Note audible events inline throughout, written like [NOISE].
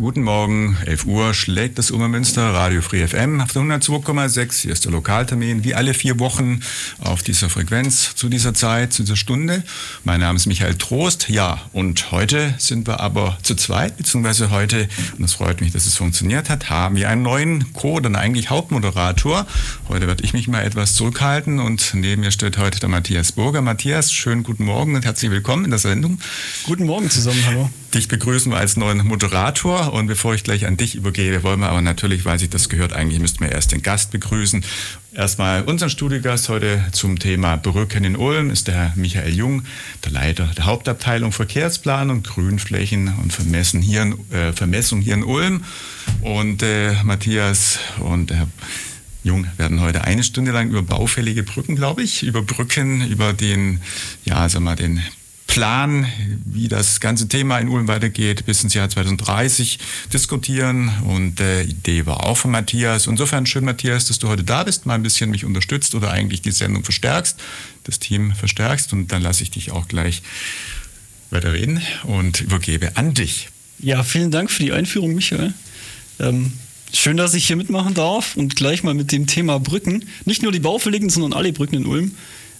Guten Morgen, 11 Uhr schlägt das Obermünster, Radio Free FM auf der 102,6. Hier ist der Lokaltermin, wie alle vier Wochen auf dieser Frequenz zu dieser Zeit, zu dieser Stunde. Mein Name ist Michael Trost. Ja, und heute sind wir aber zu zweit, beziehungsweise heute, und es freut mich, dass es funktioniert hat, haben wir einen neuen Co- oder eigentlich Hauptmoderator. Heute werde ich mich mal etwas zurückhalten und neben mir steht heute der Matthias Burger. Matthias, schönen guten Morgen und herzlich willkommen in der Sendung. Guten Morgen zusammen, hallo. Dich begrüßen wir als neuen Moderator und bevor ich gleich an dich übergebe, wollen wir aber natürlich, weil sich das gehört, eigentlich müssten wir erst den Gast begrüßen. Erstmal unseren Studiogast heute zum Thema Brücken in Ulm ist der Herr Michael Jung, der Leiter der Hauptabteilung Verkehrsplanung, Grünflächen und Vermessen hier in, äh, Vermessung hier in Ulm. Und äh, Matthias und Herr Jung werden heute eine Stunde lang über baufällige Brücken, glaube ich, über Brücken, über den, ja, sag mal, den Plan, wie das ganze Thema in Ulm weitergeht, bis ins Jahr 2030 diskutieren. Und äh, Idee war auch von Matthias. Insofern schön, Matthias, dass du heute da bist, mal ein bisschen mich unterstützt oder eigentlich die Sendung verstärkst, das Team verstärkst. Und dann lasse ich dich auch gleich weiter reden und übergebe an dich. Ja, vielen Dank für die Einführung, Michael. Ähm, schön, dass ich hier mitmachen darf und gleich mal mit dem Thema Brücken, nicht nur die baufälligen, sondern alle Brücken in Ulm.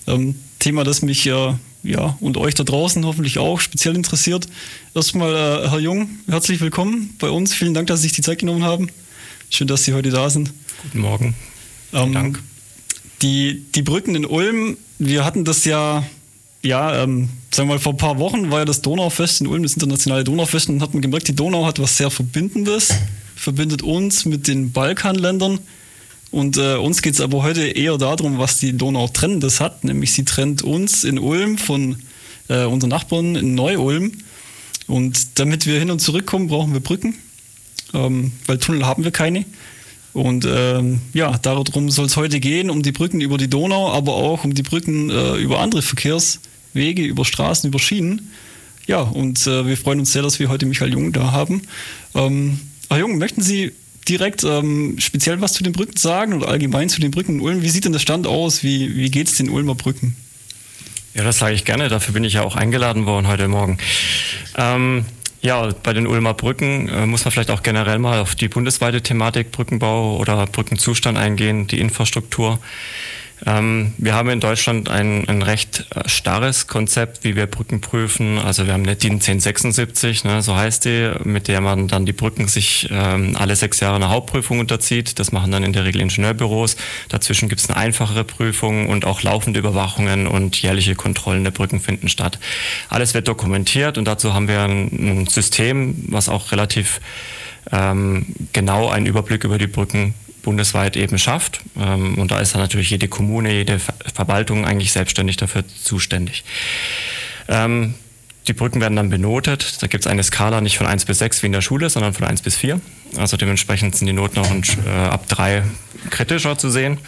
Ähm, Thema, das mich ja ja, und euch da draußen hoffentlich auch speziell interessiert. Erstmal, äh, Herr Jung, herzlich willkommen bei uns. Vielen Dank, dass Sie sich die Zeit genommen haben. Schön, dass Sie heute da sind. Guten Morgen. Ähm, Dank. Die, die Brücken in Ulm, wir hatten das ja, ja, ähm, sagen wir mal, vor ein paar Wochen war ja das Donaufest in Ulm, das internationale Donaufest, und hat man gemerkt, die Donau hat was sehr Verbindendes, verbindet uns mit den Balkanländern. Und äh, uns geht es aber heute eher darum, was die Donau trennendes hat, nämlich sie trennt uns in Ulm von äh, unseren Nachbarn in Neu-Ulm. Und damit wir hin und zurückkommen, brauchen wir Brücken, ähm, weil Tunnel haben wir keine. Und ähm, ja, darum soll es heute gehen, um die Brücken über die Donau, aber auch um die Brücken äh, über andere Verkehrswege, über Straßen, über Schienen. Ja, und äh, wir freuen uns sehr, dass wir heute Michael Jung da haben. Ähm, Herr Jung, möchten Sie direkt ähm, speziell was zu den Brücken sagen oder allgemein zu den Brücken in Ulm? Wie sieht denn der Stand aus? Wie, wie geht es den Ulmer Brücken? Ja, das sage ich gerne. Dafür bin ich ja auch eingeladen worden heute Morgen. Ähm, ja, bei den Ulmer Brücken äh, muss man vielleicht auch generell mal auf die bundesweite Thematik Brückenbau oder Brückenzustand eingehen, die Infrastruktur. Ähm, wir haben in Deutschland ein, ein recht äh, starres Konzept, wie wir Brücken prüfen. Also wir haben eine DIN 1076, ne, so heißt die, mit der man dann die Brücken sich ähm, alle sechs Jahre eine Hauptprüfung unterzieht. Das machen dann in der Regel Ingenieurbüros. Dazwischen gibt es eine einfachere Prüfung und auch laufende Überwachungen und jährliche Kontrollen der Brücken finden statt. Alles wird dokumentiert und dazu haben wir ein, ein System, was auch relativ ähm, genau einen Überblick über die Brücken bundesweit eben schafft. Ähm, und da ist dann natürlich jede Kommune, jede Verwaltung eigentlich selbstständig dafür zuständig. Ähm, die Brücken werden dann benotet. Da gibt es eine Skala nicht von 1 bis 6 wie in der Schule, sondern von 1 bis 4. Also dementsprechend sind die Noten auch äh, ab 3 kritischer zu sehen.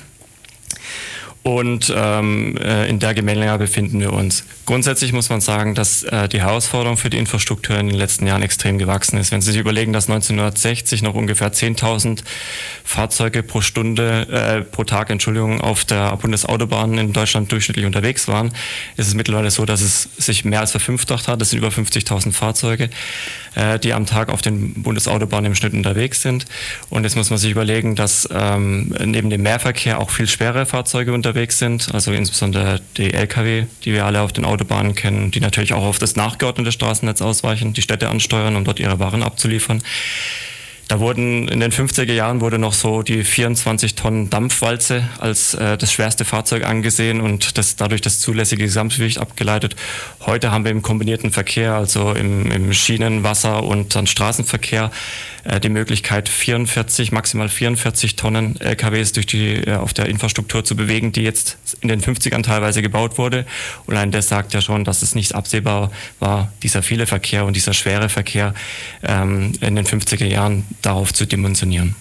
Und ähm, äh, in der Gemengelage befinden wir uns. Grundsätzlich muss man sagen, dass äh, die Herausforderung für die Infrastruktur in den letzten Jahren extrem gewachsen ist. Wenn Sie sich überlegen, dass 1960 noch ungefähr 10.000 Fahrzeuge pro Stunde, äh, pro Tag, Entschuldigung, auf der Bundesautobahn in Deutschland durchschnittlich unterwegs waren, ist es mittlerweile so, dass es sich mehr als verfünffacht hat. Das sind über 50.000 Fahrzeuge, äh, die am Tag auf den Bundesautobahnen im Schnitt unterwegs sind. Und jetzt muss man sich überlegen, dass ähm, neben dem Mehrverkehr auch viel schwere Fahrzeuge unterwegs sind, also insbesondere die Lkw, die wir alle auf den Autobahnen kennen, die natürlich auch auf das nachgeordnete Straßennetz ausweichen, die Städte ansteuern, um dort ihre Waren abzuliefern. Da wurden in den 50er Jahren wurde noch so die 24 Tonnen Dampfwalze als äh, das schwerste Fahrzeug angesehen und das dadurch das zulässige Gesamtgewicht abgeleitet. Heute haben wir im kombinierten Verkehr, also im, im Schienen-, Wasser- und dann Straßenverkehr, äh, die Möglichkeit 44, maximal 44 Tonnen LKWs durch die äh, auf der Infrastruktur zu bewegen, die jetzt in den 50ern teilweise gebaut wurde. Und allein das sagt ja schon, dass es nicht absehbar war, dieser viele Verkehr und dieser schwere Verkehr ähm, in den 50er Jahren darauf zu dimensionieren.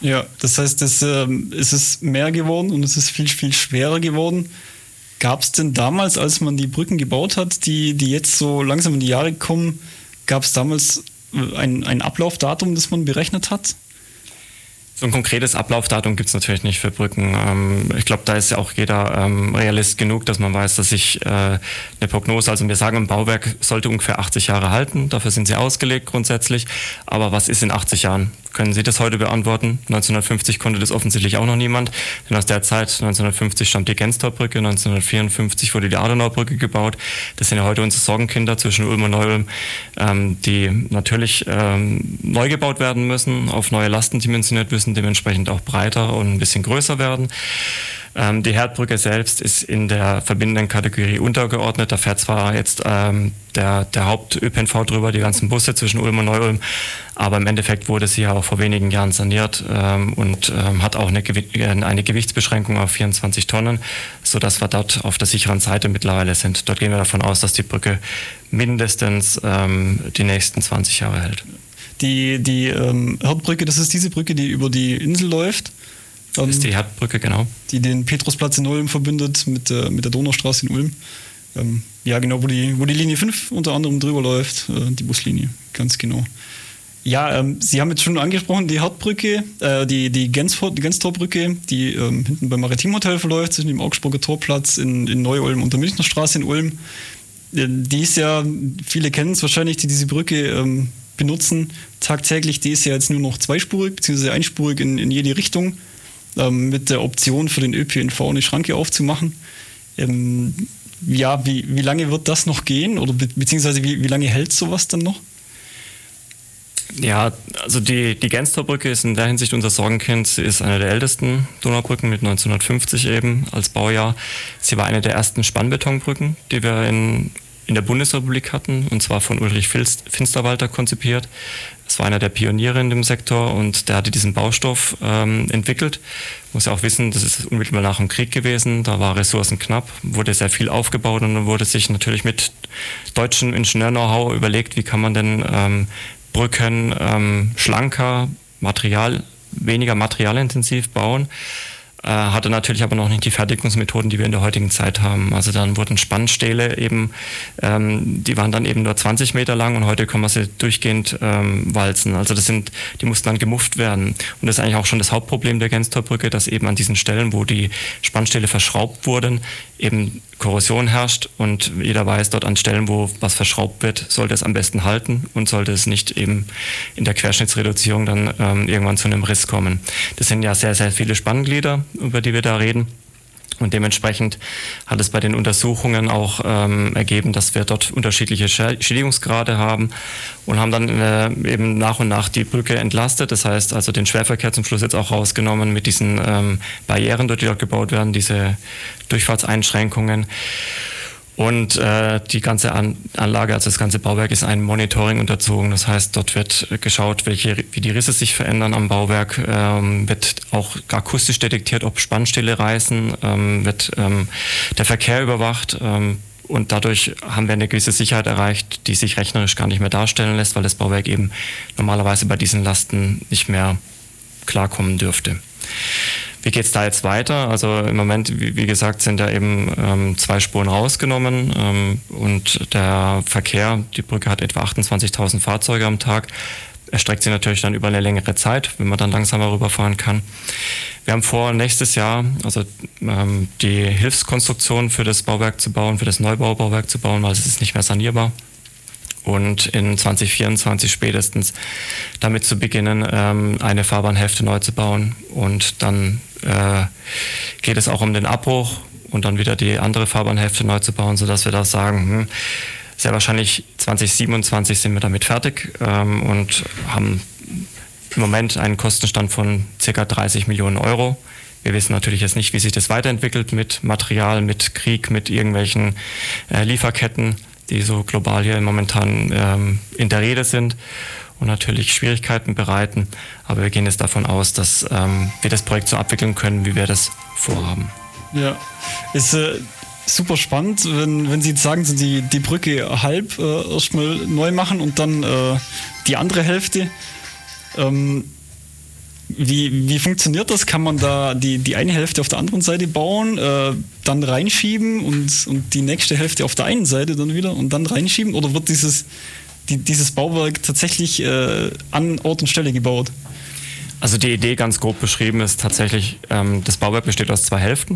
Ja, das heißt, es, ähm, es ist mehr geworden und es ist viel, viel schwerer geworden. Gab es denn damals, als man die Brücken gebaut hat, die, die jetzt so langsam in die Jahre kommen, gab es damals äh, ein, ein Ablaufdatum, das man berechnet hat? So ein konkretes Ablaufdatum gibt es natürlich nicht für Brücken. Ähm, ich glaube, da ist ja auch jeder ähm, Realist genug, dass man weiß, dass sich äh, eine Prognose, also wir sagen, ein Bauwerk sollte ungefähr 80 Jahre halten. Dafür sind sie ausgelegt grundsätzlich. Aber was ist in 80 Jahren? Können Sie das heute beantworten? 1950 konnte das offensichtlich auch noch niemand, denn aus der Zeit 1950 stammt die Genstorbrücke, 1954 wurde die Adenauerbrücke gebaut. Das sind ja heute unsere Sorgenkinder zwischen Ulm und Neu-Ulm, ähm, die natürlich ähm, neu gebaut werden müssen, auf neue Lasten dimensioniert müssen, dementsprechend auch breiter und ein bisschen größer werden. Ähm, die Herdbrücke selbst ist in der verbindenden Kategorie untergeordnet. Da fährt zwar jetzt ähm, der, der Haupt-ÖPNV drüber, die ganzen Busse zwischen Ulm und Neu-Ulm, aber im Endeffekt wurde sie ja auch vor wenigen Jahren saniert ähm, und ähm, hat auch eine, äh, eine Gewichtsbeschränkung auf 24 Tonnen, sodass wir dort auf der sicheren Seite mittlerweile sind. Dort gehen wir davon aus, dass die Brücke mindestens ähm, die nächsten 20 Jahre hält. Die, die ähm, Herdbrücke, das ist diese Brücke, die über die Insel läuft. Das ist die Herdbrücke, genau. Die den Petrusplatz in Ulm verbindet mit, äh, mit der Donaustraße in Ulm. Ähm, ja, genau, wo die, wo die Linie 5 unter anderem drüber läuft, äh, die Buslinie, ganz genau. Ja, ähm, Sie haben jetzt schon angesprochen, die Herdbrücke, äh, die, die, Genstor, die ähm, hinten beim Maritimhotel verläuft, zwischen dem Augsburger Torplatz in, in Neu-Ulm und der Münchner Straße in Ulm. Äh, die ist ja, viele kennen es wahrscheinlich, die diese Brücke ähm, benutzen tagtäglich. Die ist ja jetzt nur noch zweispurig, beziehungsweise einspurig in, in jede Richtung ähm, mit der Option für den ÖPNV eine Schranke aufzumachen. Ja, wie, wie lange wird das noch gehen oder be beziehungsweise wie, wie lange hält sowas dann noch? Ja, also die, die Genstorbrücke ist in der Hinsicht unser Sorgenkind. Sie ist eine der ältesten Donaubrücken mit 1950 eben als Baujahr. Sie war eine der ersten Spannbetonbrücken, die wir in, in der Bundesrepublik hatten, und zwar von Ulrich Finsterwalter konzipiert. Das war einer der Pioniere in dem Sektor und der hatte diesen Baustoff ähm, entwickelt. Muss ja auch wissen, das ist unmittelbar nach dem Krieg gewesen. Da war Ressourcen knapp, wurde sehr viel aufgebaut und dann wurde sich natürlich mit deutschem Ingenieur-Know-how überlegt, wie kann man denn ähm, Brücken ähm, schlanker, Material, weniger materialintensiv bauen hatte natürlich aber noch nicht die Fertigungsmethoden, die wir in der heutigen Zeit haben. Also dann wurden Spannstähle eben, ähm, die waren dann eben nur 20 Meter lang und heute können wir sie durchgehend ähm, walzen. Also das sind, die mussten dann gemufft werden. Und das ist eigentlich auch schon das Hauptproblem der Genstorbrücke, dass eben an diesen Stellen, wo die Spannstähle verschraubt wurden, eben Korrosion herrscht und jeder weiß, dort an Stellen, wo was verschraubt wird, sollte es am besten halten und sollte es nicht eben in der Querschnittsreduzierung dann ähm, irgendwann zu einem Riss kommen. Das sind ja sehr, sehr viele Spannglieder, über die wir da reden. Und dementsprechend hat es bei den Untersuchungen auch ähm, ergeben, dass wir dort unterschiedliche Schädigungsgrade haben und haben dann äh, eben nach und nach die Brücke entlastet. Das heißt also den Schwerverkehr zum Schluss jetzt auch rausgenommen mit diesen ähm, Barrieren, die dort gebaut werden, diese Durchfahrtseinschränkungen. Und äh, die ganze An Anlage, also das ganze Bauwerk ist einem Monitoring unterzogen. Das heißt, dort wird geschaut, welche, wie die Risse sich verändern am Bauwerk, ähm, wird auch akustisch detektiert, ob Spannstille reißen, ähm, wird ähm, der Verkehr überwacht. Ähm, und dadurch haben wir eine gewisse Sicherheit erreicht, die sich rechnerisch gar nicht mehr darstellen lässt, weil das Bauwerk eben normalerweise bei diesen Lasten nicht mehr klarkommen dürfte. Wie geht es da jetzt weiter? Also im Moment, wie, wie gesagt, sind da eben ähm, zwei Spuren rausgenommen ähm, und der Verkehr, die Brücke hat etwa 28.000 Fahrzeuge am Tag, erstreckt sich natürlich dann über eine längere Zeit, wenn man dann langsamer rüberfahren kann. Wir haben vor, nächstes Jahr also ähm, die Hilfskonstruktion für das Bauwerk zu bauen, für das Neubaubauwerk zu bauen, weil es ist nicht mehr sanierbar und in 2024 spätestens damit zu beginnen, ähm, eine Fahrbahnhälfte neu zu bauen. Und dann äh, geht es auch um den Abbruch und dann wieder die andere Fahrbahnhälfte neu zu bauen, sodass wir da sagen, hm, sehr wahrscheinlich 2027 sind wir damit fertig ähm, und haben im Moment einen Kostenstand von ca. 30 Millionen Euro. Wir wissen natürlich jetzt nicht, wie sich das weiterentwickelt mit Material, mit Krieg, mit irgendwelchen äh, Lieferketten die so global hier momentan ähm, in der Rede sind und natürlich Schwierigkeiten bereiten. Aber wir gehen jetzt davon aus, dass ähm, wir das Projekt so abwickeln können, wie wir das vorhaben. Ja, ist äh, super spannend, wenn, wenn Sie jetzt sagen, Sie die, die Brücke halb äh, erstmal neu machen und dann äh, die andere Hälfte. Ähm, Wie, wie funktioniert das? Kann man da die, die eine Hälfte auf der anderen Seite bauen, äh, dann reinschieben und, und die nächste Hälfte auf der einen Seite dann wieder und dann reinschieben? Oder wird dieses, die, dieses Bauwerk tatsächlich äh, an Ort und Stelle gebaut? Also die Idee ganz grob beschrieben ist tatsächlich, ähm, das Bauwerk besteht aus zwei Hälften,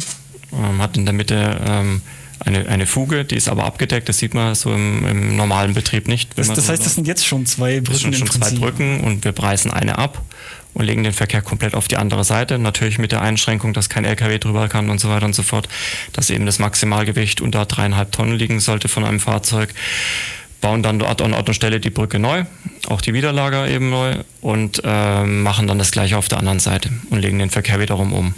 ähm, hat in der Mitte ähm, eine, eine Fuge, die ist aber abgedeckt, das sieht man so im, im normalen Betrieb nicht. Das, das heißt, das sind jetzt schon zwei Brücken. Das sind schon zwei Brücken und wir preisen eine ab und legen den Verkehr komplett auf die andere Seite. Natürlich mit der Einschränkung, dass kein LKW drüber kann und so weiter und so fort, dass eben das Maximalgewicht unter dreieinhalb Tonnen liegen sollte von einem Fahrzeug. Bauen dann dort an Ort und Stelle die Brücke neu, auch die Widerlager eben neu und äh, machen dann das gleiche auf der anderen Seite und legen den Verkehr wiederum um.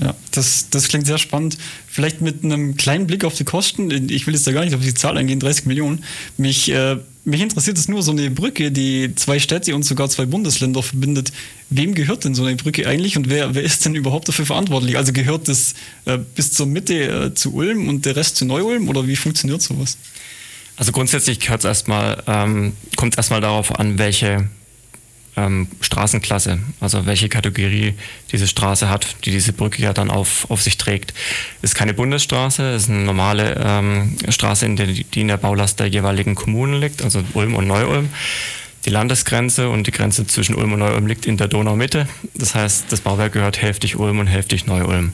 Ja, das, das klingt sehr spannend. Vielleicht mit einem kleinen Blick auf die Kosten. Ich will jetzt da gar nicht auf die Zahl eingehen, 30 Millionen. Mich, äh, mich interessiert es nur so eine Brücke, die zwei Städte und sogar zwei Bundesländer verbindet. Wem gehört denn so eine Brücke eigentlich und wer, wer ist denn überhaupt dafür verantwortlich? Also gehört das äh, bis zur Mitte äh, zu Ulm und der Rest zu Neu-Ulm oder wie funktioniert sowas? Also grundsätzlich erstmal, ähm, kommt es erstmal darauf an, welche ähm, Straßenklasse, also welche Kategorie diese Straße hat, die diese Brücke ja dann auf, auf sich trägt. Ist keine Bundesstraße, ist eine normale ähm, Straße, in der, die in der Baulast der jeweiligen Kommunen liegt, also Ulm und Neu-Ulm. Die Landesgrenze und die Grenze zwischen Ulm und Neu-Ulm liegt in der Donaumitte. Das heißt, das Bauwerk gehört hälftig Ulm und hälftig Neu-Ulm.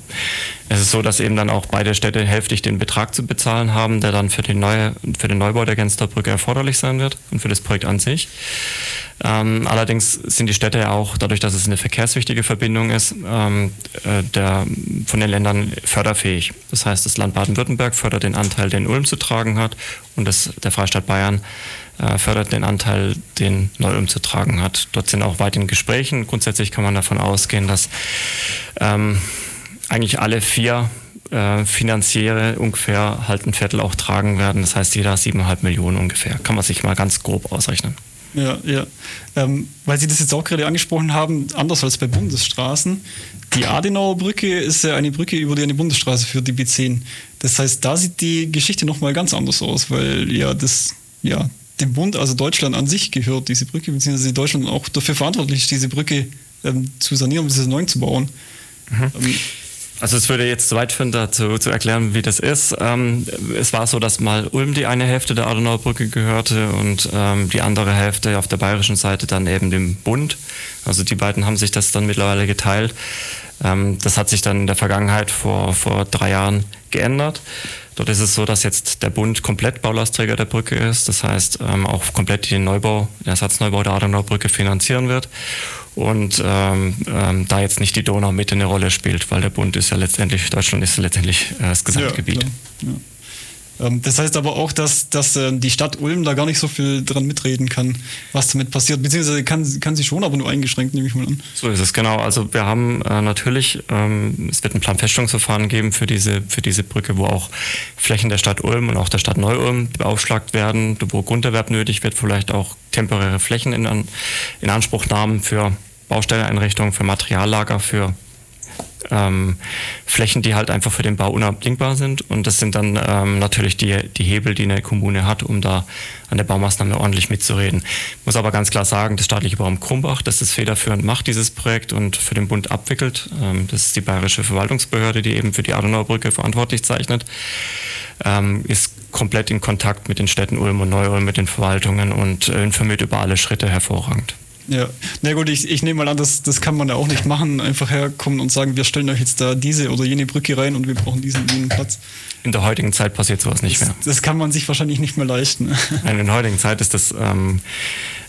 Es ist so, dass eben dann auch beide Städte hälftig den Betrag zu bezahlen haben, der dann für den, neue, für den Neubau der Gensterbrücke erforderlich sein wird und für das Projekt an sich. Ähm, allerdings sind die Städte ja auch, dadurch, dass es eine verkehrswichtige Verbindung ist, ähm, äh, der, von den Ländern förderfähig. Das heißt, das Land Baden-Württemberg fördert den Anteil, den Ulm zu tragen hat und das, der Freistaat Bayern fördert den Anteil, den Neu-Ulm zu tragen hat. Dort sind auch weit in Gesprächen. Grundsätzlich kann man davon ausgehen, dass ähm, eigentlich alle vier äh, Finanziere ungefähr halt ein Viertel auch tragen werden. Das heißt, jeder siebeneinhalb Millionen ungefähr. Kann man sich mal ganz grob ausrechnen. Ja, ja. Ähm, weil Sie das jetzt auch gerade angesprochen haben, anders als bei Bundesstraßen. Die Adenauer Brücke ist ja eine Brücke, über die eine Bundesstraße führt, die B10. Das heißt, da sieht die Geschichte nochmal ganz anders aus, weil ja das, ja, dem Bund, also Deutschland an sich gehört, diese Brücke, beziehungsweise Deutschland auch dafür verantwortlich ist, diese Brücke ähm, zu sanieren, beziehungsweise neu zu bauen. Mhm. Ähm, also es würde jetzt zu weit führen, dazu zu erklären, wie das ist. Ähm, es war so, dass mal Ulm die eine Hälfte der Adenauer Brücke gehörte und ähm, die andere Hälfte auf der bayerischen Seite dann eben dem Bund. Also die beiden haben sich das dann mittlerweile geteilt. Ähm, das hat sich dann in der Vergangenheit vor, vor drei Jahren geändert. Dort ist es so, dass jetzt der Bund komplett Baulastträger der Brücke ist. Das heißt, ähm, auch komplett den Neubau, den Ersatzneubau der Adenauer Brücke finanzieren wird und ähm, ähm, da jetzt nicht die Donau mit eine Rolle spielt, weil der Bund ist ja letztendlich, Deutschland ist ja letztendlich äh, das Gesamtgebiet. Ja, das heißt aber auch, dass, dass äh, die Stadt Ulm da gar nicht so viel dran mitreden kann, was damit passiert. Beziehungsweise kann, kann sie schon, aber nur eingeschränkt, nehme ich mal an. So ist es, genau. Also wir haben äh, natürlich, ähm, es wird ein Planfeststellungsverfahren geben für diese, für diese Brücke, wo auch Flächen der Stadt Ulm und auch der Stadt Neu-Ulm beaufschlagt werden, wo Grunderwerb nötig wird, vielleicht auch temporäre Flächen in, in Anspruchnahmen für Baustelleneinrichtungen, für Materiallager, für ähm, Flächen, die halt einfach für den Bau unabdingbar sind. Und das sind dann ähm, natürlich die, die Hebel, die eine Kommune hat, um da an der Baumaßnahme ordentlich mitzureden. Ich muss aber ganz klar sagen, das staatliche Bauamt Krumbach, das das federführend macht, dieses Projekt und für den Bund abwickelt. Ähm, das ist die bayerische Verwaltungsbehörde, die eben für die Adenauer Brücke verantwortlich zeichnet, ähm, ist komplett in Kontakt mit den Städten Ulm und Neu-Ulm, mit den Verwaltungen und äh, informiert über alle Schritte hervorragend. Ja, na gut, ich, ich nehme mal an, das, das kann man da auch nicht machen. Einfach herkommen und sagen, wir stellen euch jetzt da diese oder jene Brücke rein und wir brauchen diesen jenen Platz. In der heutigen Zeit passiert sowas nicht das, mehr. Das kann man sich wahrscheinlich nicht mehr leisten. Nein, in der heutigen Zeit ist das ähm,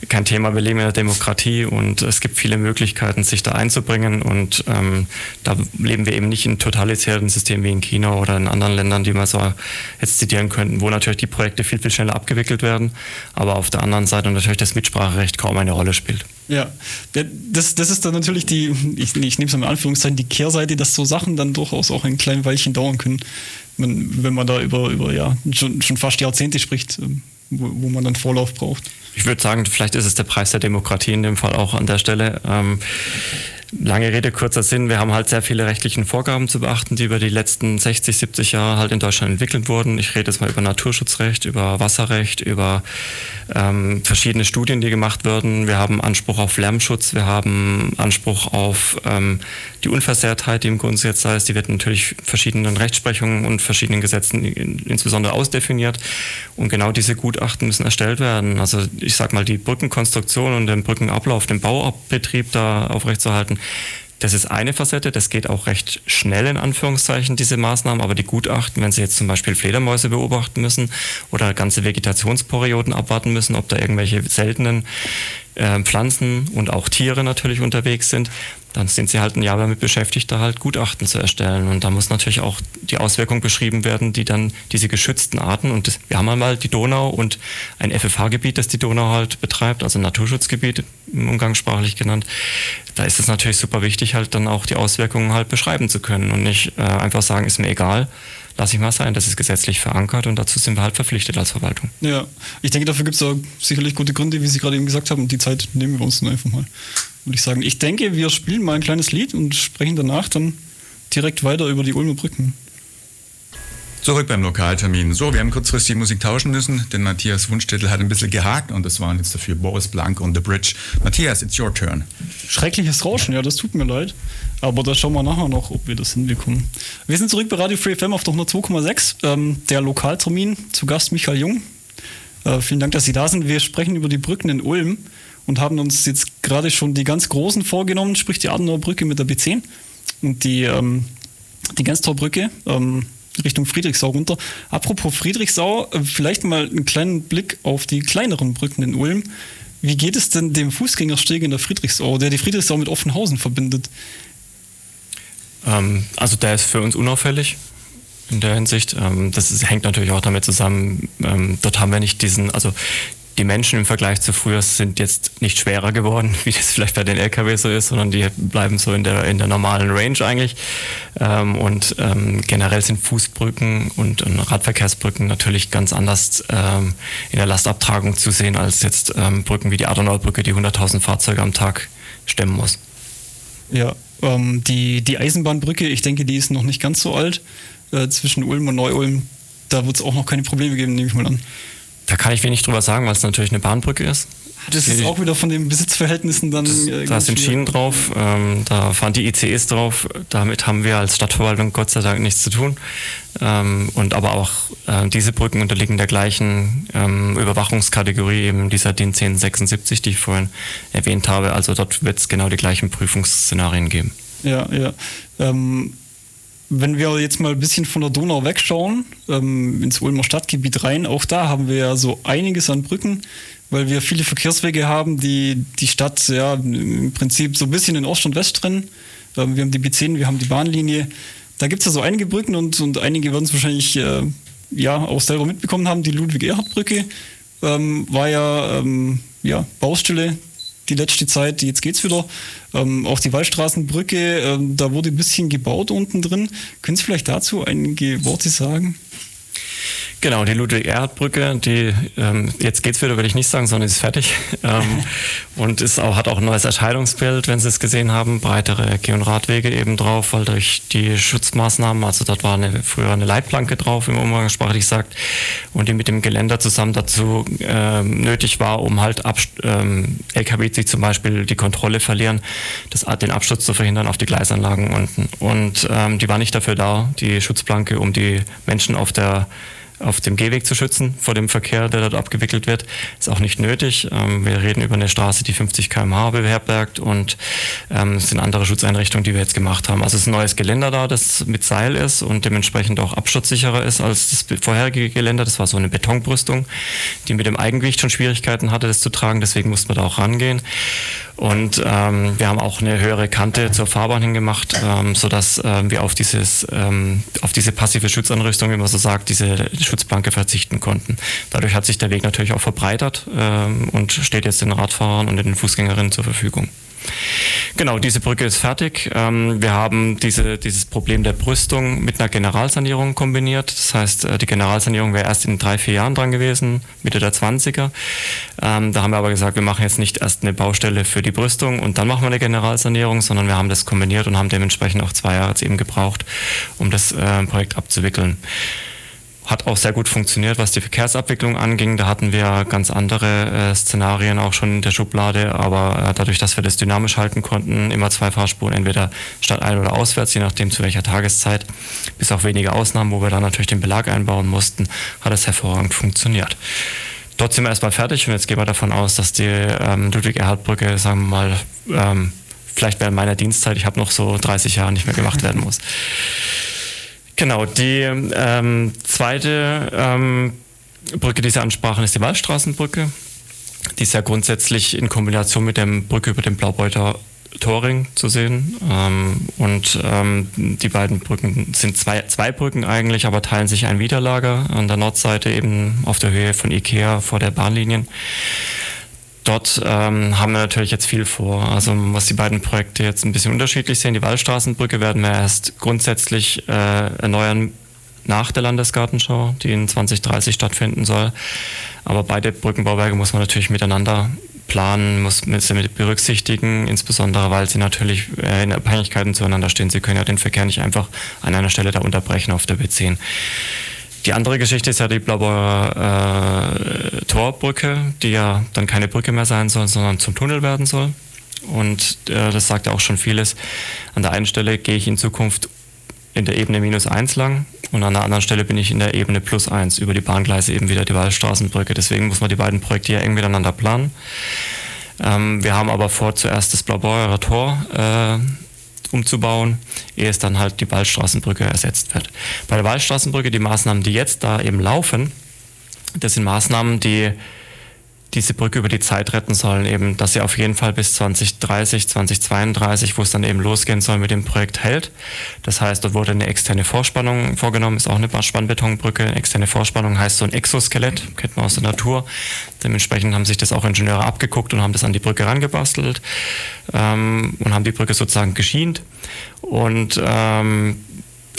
kein Thema. Wir leben in der Demokratie und es gibt viele Möglichkeiten, sich da einzubringen. Und ähm, da leben wir eben nicht in totalitären Systemen wie in China oder in anderen Ländern, die wir so jetzt zitieren könnten, wo natürlich die Projekte viel, viel schneller abgewickelt werden, aber auf der anderen Seite natürlich das Mitspracherecht kaum eine Rolle spielt. Ja, das, das ist dann natürlich die, ich, ich nehme es mal in Anführungszeichen, die Kehrseite, dass so Sachen dann durchaus auch ein kleines Weilchen dauern können, wenn, wenn man da über, über ja, schon, schon fast Jahrzehnte spricht, wo, wo man dann Vorlauf braucht. Ich würde sagen, vielleicht ist es der Preis der Demokratie in dem Fall auch an der Stelle. Ähm, Lange Rede, kurzer Sinn. Wir haben halt sehr viele rechtlichen Vorgaben zu beachten, die über die letzten 60, 70 Jahre halt in Deutschland entwickelt wurden. Ich rede jetzt mal über Naturschutzrecht, über Wasserrecht, über ähm, verschiedene Studien, die gemacht werden. Wir haben Anspruch auf Lärmschutz, wir haben Anspruch auf ähm, die Unversehrtheit, die im Grundgesetz heißt. Die wird natürlich verschiedenen Rechtsprechungen und verschiedenen Gesetzen in, insbesondere ausdefiniert. Und genau diese Gutachten müssen erstellt werden. Also ich sage mal, die Brückenkonstruktion und den Brückenablauf, den Baubetrieb da aufrechtzuerhalten, das ist eine Facette, das geht auch recht schnell in Anführungszeichen, diese Maßnahmen, aber die Gutachten, wenn Sie jetzt zum Beispiel Fledermäuse beobachten müssen oder ganze Vegetationsperioden abwarten müssen, ob da irgendwelche seltenen äh, Pflanzen und auch Tiere natürlich unterwegs sind, dann sind sie halt ein Jahr damit beschäftigt, da halt Gutachten zu erstellen. Und da muss natürlich auch die Auswirkung beschrieben werden, die dann diese geschützten Arten, und das, wir haben einmal die Donau und ein FFH-Gebiet, das die Donau halt betreibt, also Naturschutzgebiet umgangssprachlich genannt. Da ist es natürlich super wichtig, halt dann auch die Auswirkungen halt beschreiben zu können und nicht äh, einfach sagen, ist mir egal, lasse ich mal sein. Das ist gesetzlich verankert und dazu sind wir halt verpflichtet als Verwaltung. Ja, ich denke, dafür gibt es sicherlich gute Gründe, wie Sie gerade eben gesagt haben. Und die Zeit nehmen wir uns dann einfach mal würde ich sagen. Ich denke, wir spielen mal ein kleines Lied und sprechen danach dann direkt weiter über die Ulmer Brücken. Zurück beim Lokaltermin. So, wir haben kurzfristig Musik tauschen müssen, denn Matthias Wunschtettel hat ein bisschen gehakt und das waren jetzt dafür Boris Blank und The Bridge. Matthias, it's your turn. Schreckliches Rauschen, ja, das tut mir leid. Aber da schauen wir nachher noch, ob wir das hinbekommen. Wir sind zurück bei Radio Free FM auf der 102,6. Ähm, der Lokaltermin, zu Gast Michael Jung. Äh, vielen Dank, dass Sie da sind. Wir sprechen über die Brücken in Ulm und haben uns jetzt gerade schon die ganz großen vorgenommen, sprich die Adenauer Brücke mit der B10 und die, ähm, die Genstorbrücke ähm, Richtung Friedrichsau runter. Apropos Friedrichsau, vielleicht mal einen kleinen Blick auf die kleineren Brücken in Ulm. Wie geht es denn dem Fußgängersteg in der Friedrichsau, der die Friedrichsau mit Offenhausen verbindet? Ähm, also der ist für uns unauffällig in der Hinsicht. Ähm, das ist, hängt natürlich auch damit zusammen, ähm, dort haben wir nicht diesen, also die Menschen im Vergleich zu früher sind jetzt nicht schwerer geworden, [LAUGHS] wie das vielleicht bei den LKW so ist, sondern die bleiben so in der, in der normalen Range eigentlich. Ähm, und ähm, generell sind Fußbrücken und, und, Radverkehrsbrücken natürlich ganz anders ähm, in der Lastabtragung zu sehen als jetzt ähm, Brücken wie die Adenauer Brücke, die 100.000 Fahrzeuge am Tag stemmen muss. Ja, ähm, die, die Eisenbahnbrücke, ich denke, die ist noch nicht ganz so alt. Äh, zwischen Ulm und Neu-Ulm, da wird es auch noch keine Probleme geben, nehme ich mal an. Da kann ich wenig drüber sagen, weil es natürlich eine Bahnbrücke ist. Das ist auch wieder von den Besitzverhältnissen dann. Das, äh, da sind Schienen drauf, ähm, da fahren die ICEs drauf. Damit haben wir als Stadtverwaltung Gott sei Dank nichts zu tun. Ähm, und aber auch äh, diese Brücken unterliegen der gleichen ähm, Überwachungskategorie, eben dieser DIN 1076, die ich vorhin erwähnt habe. Also dort wird es genau die gleichen Prüfungsszenarien geben. Ja, ja. Ähm, wenn wir jetzt mal ein bisschen von der Donau wegschauen, ähm, ins Ulmer Stadtgebiet rein, auch da haben wir ja so einiges an Brücken, weil wir viele Verkehrswege haben, die die Stadt ja im Prinzip so ein bisschen in Ost und West trennen. Ähm, wir haben die B10, wir haben die Bahnlinie. Da gibt es ja so einige Brücken und, und einige werden es wahrscheinlich äh, ja auch selber mitbekommen haben. Die Ludwig-Erhard-Brücke ähm, war ja, ähm, ja Baustelle die letzte Zeit, jetzt geht's wieder. Ähm, auch die Wallstraßenbrücke, ähm, da wurde ein bisschen gebaut unten drin. Können Sie vielleicht dazu einige Worte sagen? Genau, die Ludwig-Erhard-Brücke, die ähm, jetzt geht's wieder, würde ich nicht sagen, sondern ist fertig [LAUGHS] ähm, und ist auch hat auch ein neues Erscheinungsbild, wenn Sie es gesehen haben, breitere Geh- und Radwege eben drauf, weil durch die Schutzmaßnahmen, also dort war eine, früher eine Leitplanke drauf, im umgangssprachlich sagt, und die mit dem Geländer zusammen dazu ähm, nötig war, um halt Ab ähm, LKW sich zum Beispiel die Kontrolle verlieren, das, den Absturz zu verhindern auf die Gleisanlagen unten. Und ähm, die war nicht dafür da, die Schutzplanke, um die Menschen auf der auf dem Gehweg zu schützen vor dem Verkehr, der dort abgewickelt wird. Ist auch nicht nötig. Ähm, wir reden über eine Straße, die 50 km/h beherbergt und ähm, es sind andere Schutzeinrichtungen, die wir jetzt gemacht haben. Also es ist ein neues Geländer da, das mit Seil ist und dementsprechend auch absturzsicherer ist als das vorherige Geländer. Das war so eine Betonbrüstung, die mit dem Eigengewicht schon Schwierigkeiten hatte, das zu tragen. Deswegen mussten wir da auch rangehen. Und ähm, wir haben auch eine höhere Kante zur Fahrbahn hingemacht, ähm, sodass ähm, wir auf, dieses, ähm, auf diese passive Schutzanrüstung, wie man so sagt, diese Schutzplanke verzichten konnten. Dadurch hat sich der Weg natürlich auch verbreitert ähm, und steht jetzt den Radfahrern und den Fußgängerinnen zur Verfügung. Genau, diese Brücke ist fertig. Ähm, wir haben diese, dieses Problem der Brüstung mit einer Generalsanierung kombiniert. Das heißt, äh, die Generalsanierung wäre erst in drei, vier Jahren dran gewesen, Mitte der 20er. Ähm, da haben wir aber gesagt, wir machen jetzt nicht erst eine Baustelle für die die Brüstung und dann machen wir eine Generalsanierung, sondern wir haben das kombiniert und haben dementsprechend auch zwei Jahre jetzt eben gebraucht, um das äh, Projekt abzuwickeln hat auch sehr gut funktioniert, was die Verkehrsabwicklung anging. Da hatten wir ganz andere äh, Szenarien auch schon in der Schublade, aber äh, dadurch, dass wir das dynamisch halten konnten, immer zwei Fahrspuren, entweder statt ein- oder auswärts, je nachdem zu welcher Tageszeit, bis auch wenige Ausnahmen, wo wir dann natürlich den Belag einbauen mussten, hat es hervorragend funktioniert. Dort sind wir erstmal fertig und jetzt gehen wir davon aus, dass die ähm, Ludwig-Erhard-Brücke, sagen wir mal, ähm, vielleicht während meiner Dienstzeit, ich habe noch so 30 Jahre nicht mehr gemacht [LAUGHS] werden muss. Genau, die ähm, zweite ähm, Brücke, die Sie ansprachen, ist die Waldstraßenbrücke. Die ist ja grundsätzlich in Kombination mit der Brücke über den Blaubeuter Toring zu sehen. Ähm, und ähm, die beiden Brücken sind zwei, zwei Brücken eigentlich, aber teilen sich ein Widerlager an der Nordseite eben auf der Höhe von Ikea vor der Bahnlinien. Dort ähm, haben wir natürlich jetzt viel vor. Also was die beiden Projekte jetzt ein bisschen unterschiedlich sehen. Die Wallstraßenbrücke werden wir erst grundsätzlich äh, erneuern nach der Landesgartenschau, die in 2030 stattfinden soll. Aber beide Brückenbauwerke muss man natürlich miteinander planen, muss sie mit berücksichtigen, insbesondere weil sie natürlich äh, in Abhängigkeiten zueinander stehen. Sie können ja den Verkehr nicht einfach an einer Stelle da unterbrechen auf der B10. Die andere Geschichte ist ja die Blauer äh, Torbrücke, die ja dann keine Brücke mehr sein soll, sondern zum Tunnel werden soll. Und äh, das sagt ja auch schon vieles. An der einen Stelle gehe ich in Zukunft in der Ebene minus 1 lang und an der anderen Stelle bin ich in der Ebene plus 1 über die Bahngleise eben wieder die Wallstraßenbrücke. Deswegen muss man die beiden Projekte hier eng miteinander planen. Ähm, wir haben aber vor, zuerst das Blaubeurer Tor äh, umzubauen, ehe es dann halt die Waldstraßenbrücke ersetzt wird. Bei der Waldstraßenbrücke, die Maßnahmen, die jetzt da eben laufen, das sind Maßnahmen, die diese Brücke über die Zeit retten sollen, eben, dass sie auf jeden Fall bis 2030, 2032, wo es dann eben losgehen soll mit dem Projekt hält. Das heißt, dort wurde eine externe Vorspannung vorgenommen, ist auch eine Spannbetonbrücke. Externe Vorspannung heißt so ein Exoskelett, kennt man aus der Natur. Dementsprechend haben sich das auch Ingenieure abgeguckt und haben das an die Brücke rangebastelt ähm, und haben die Brücke sozusagen geschient. Und ähm,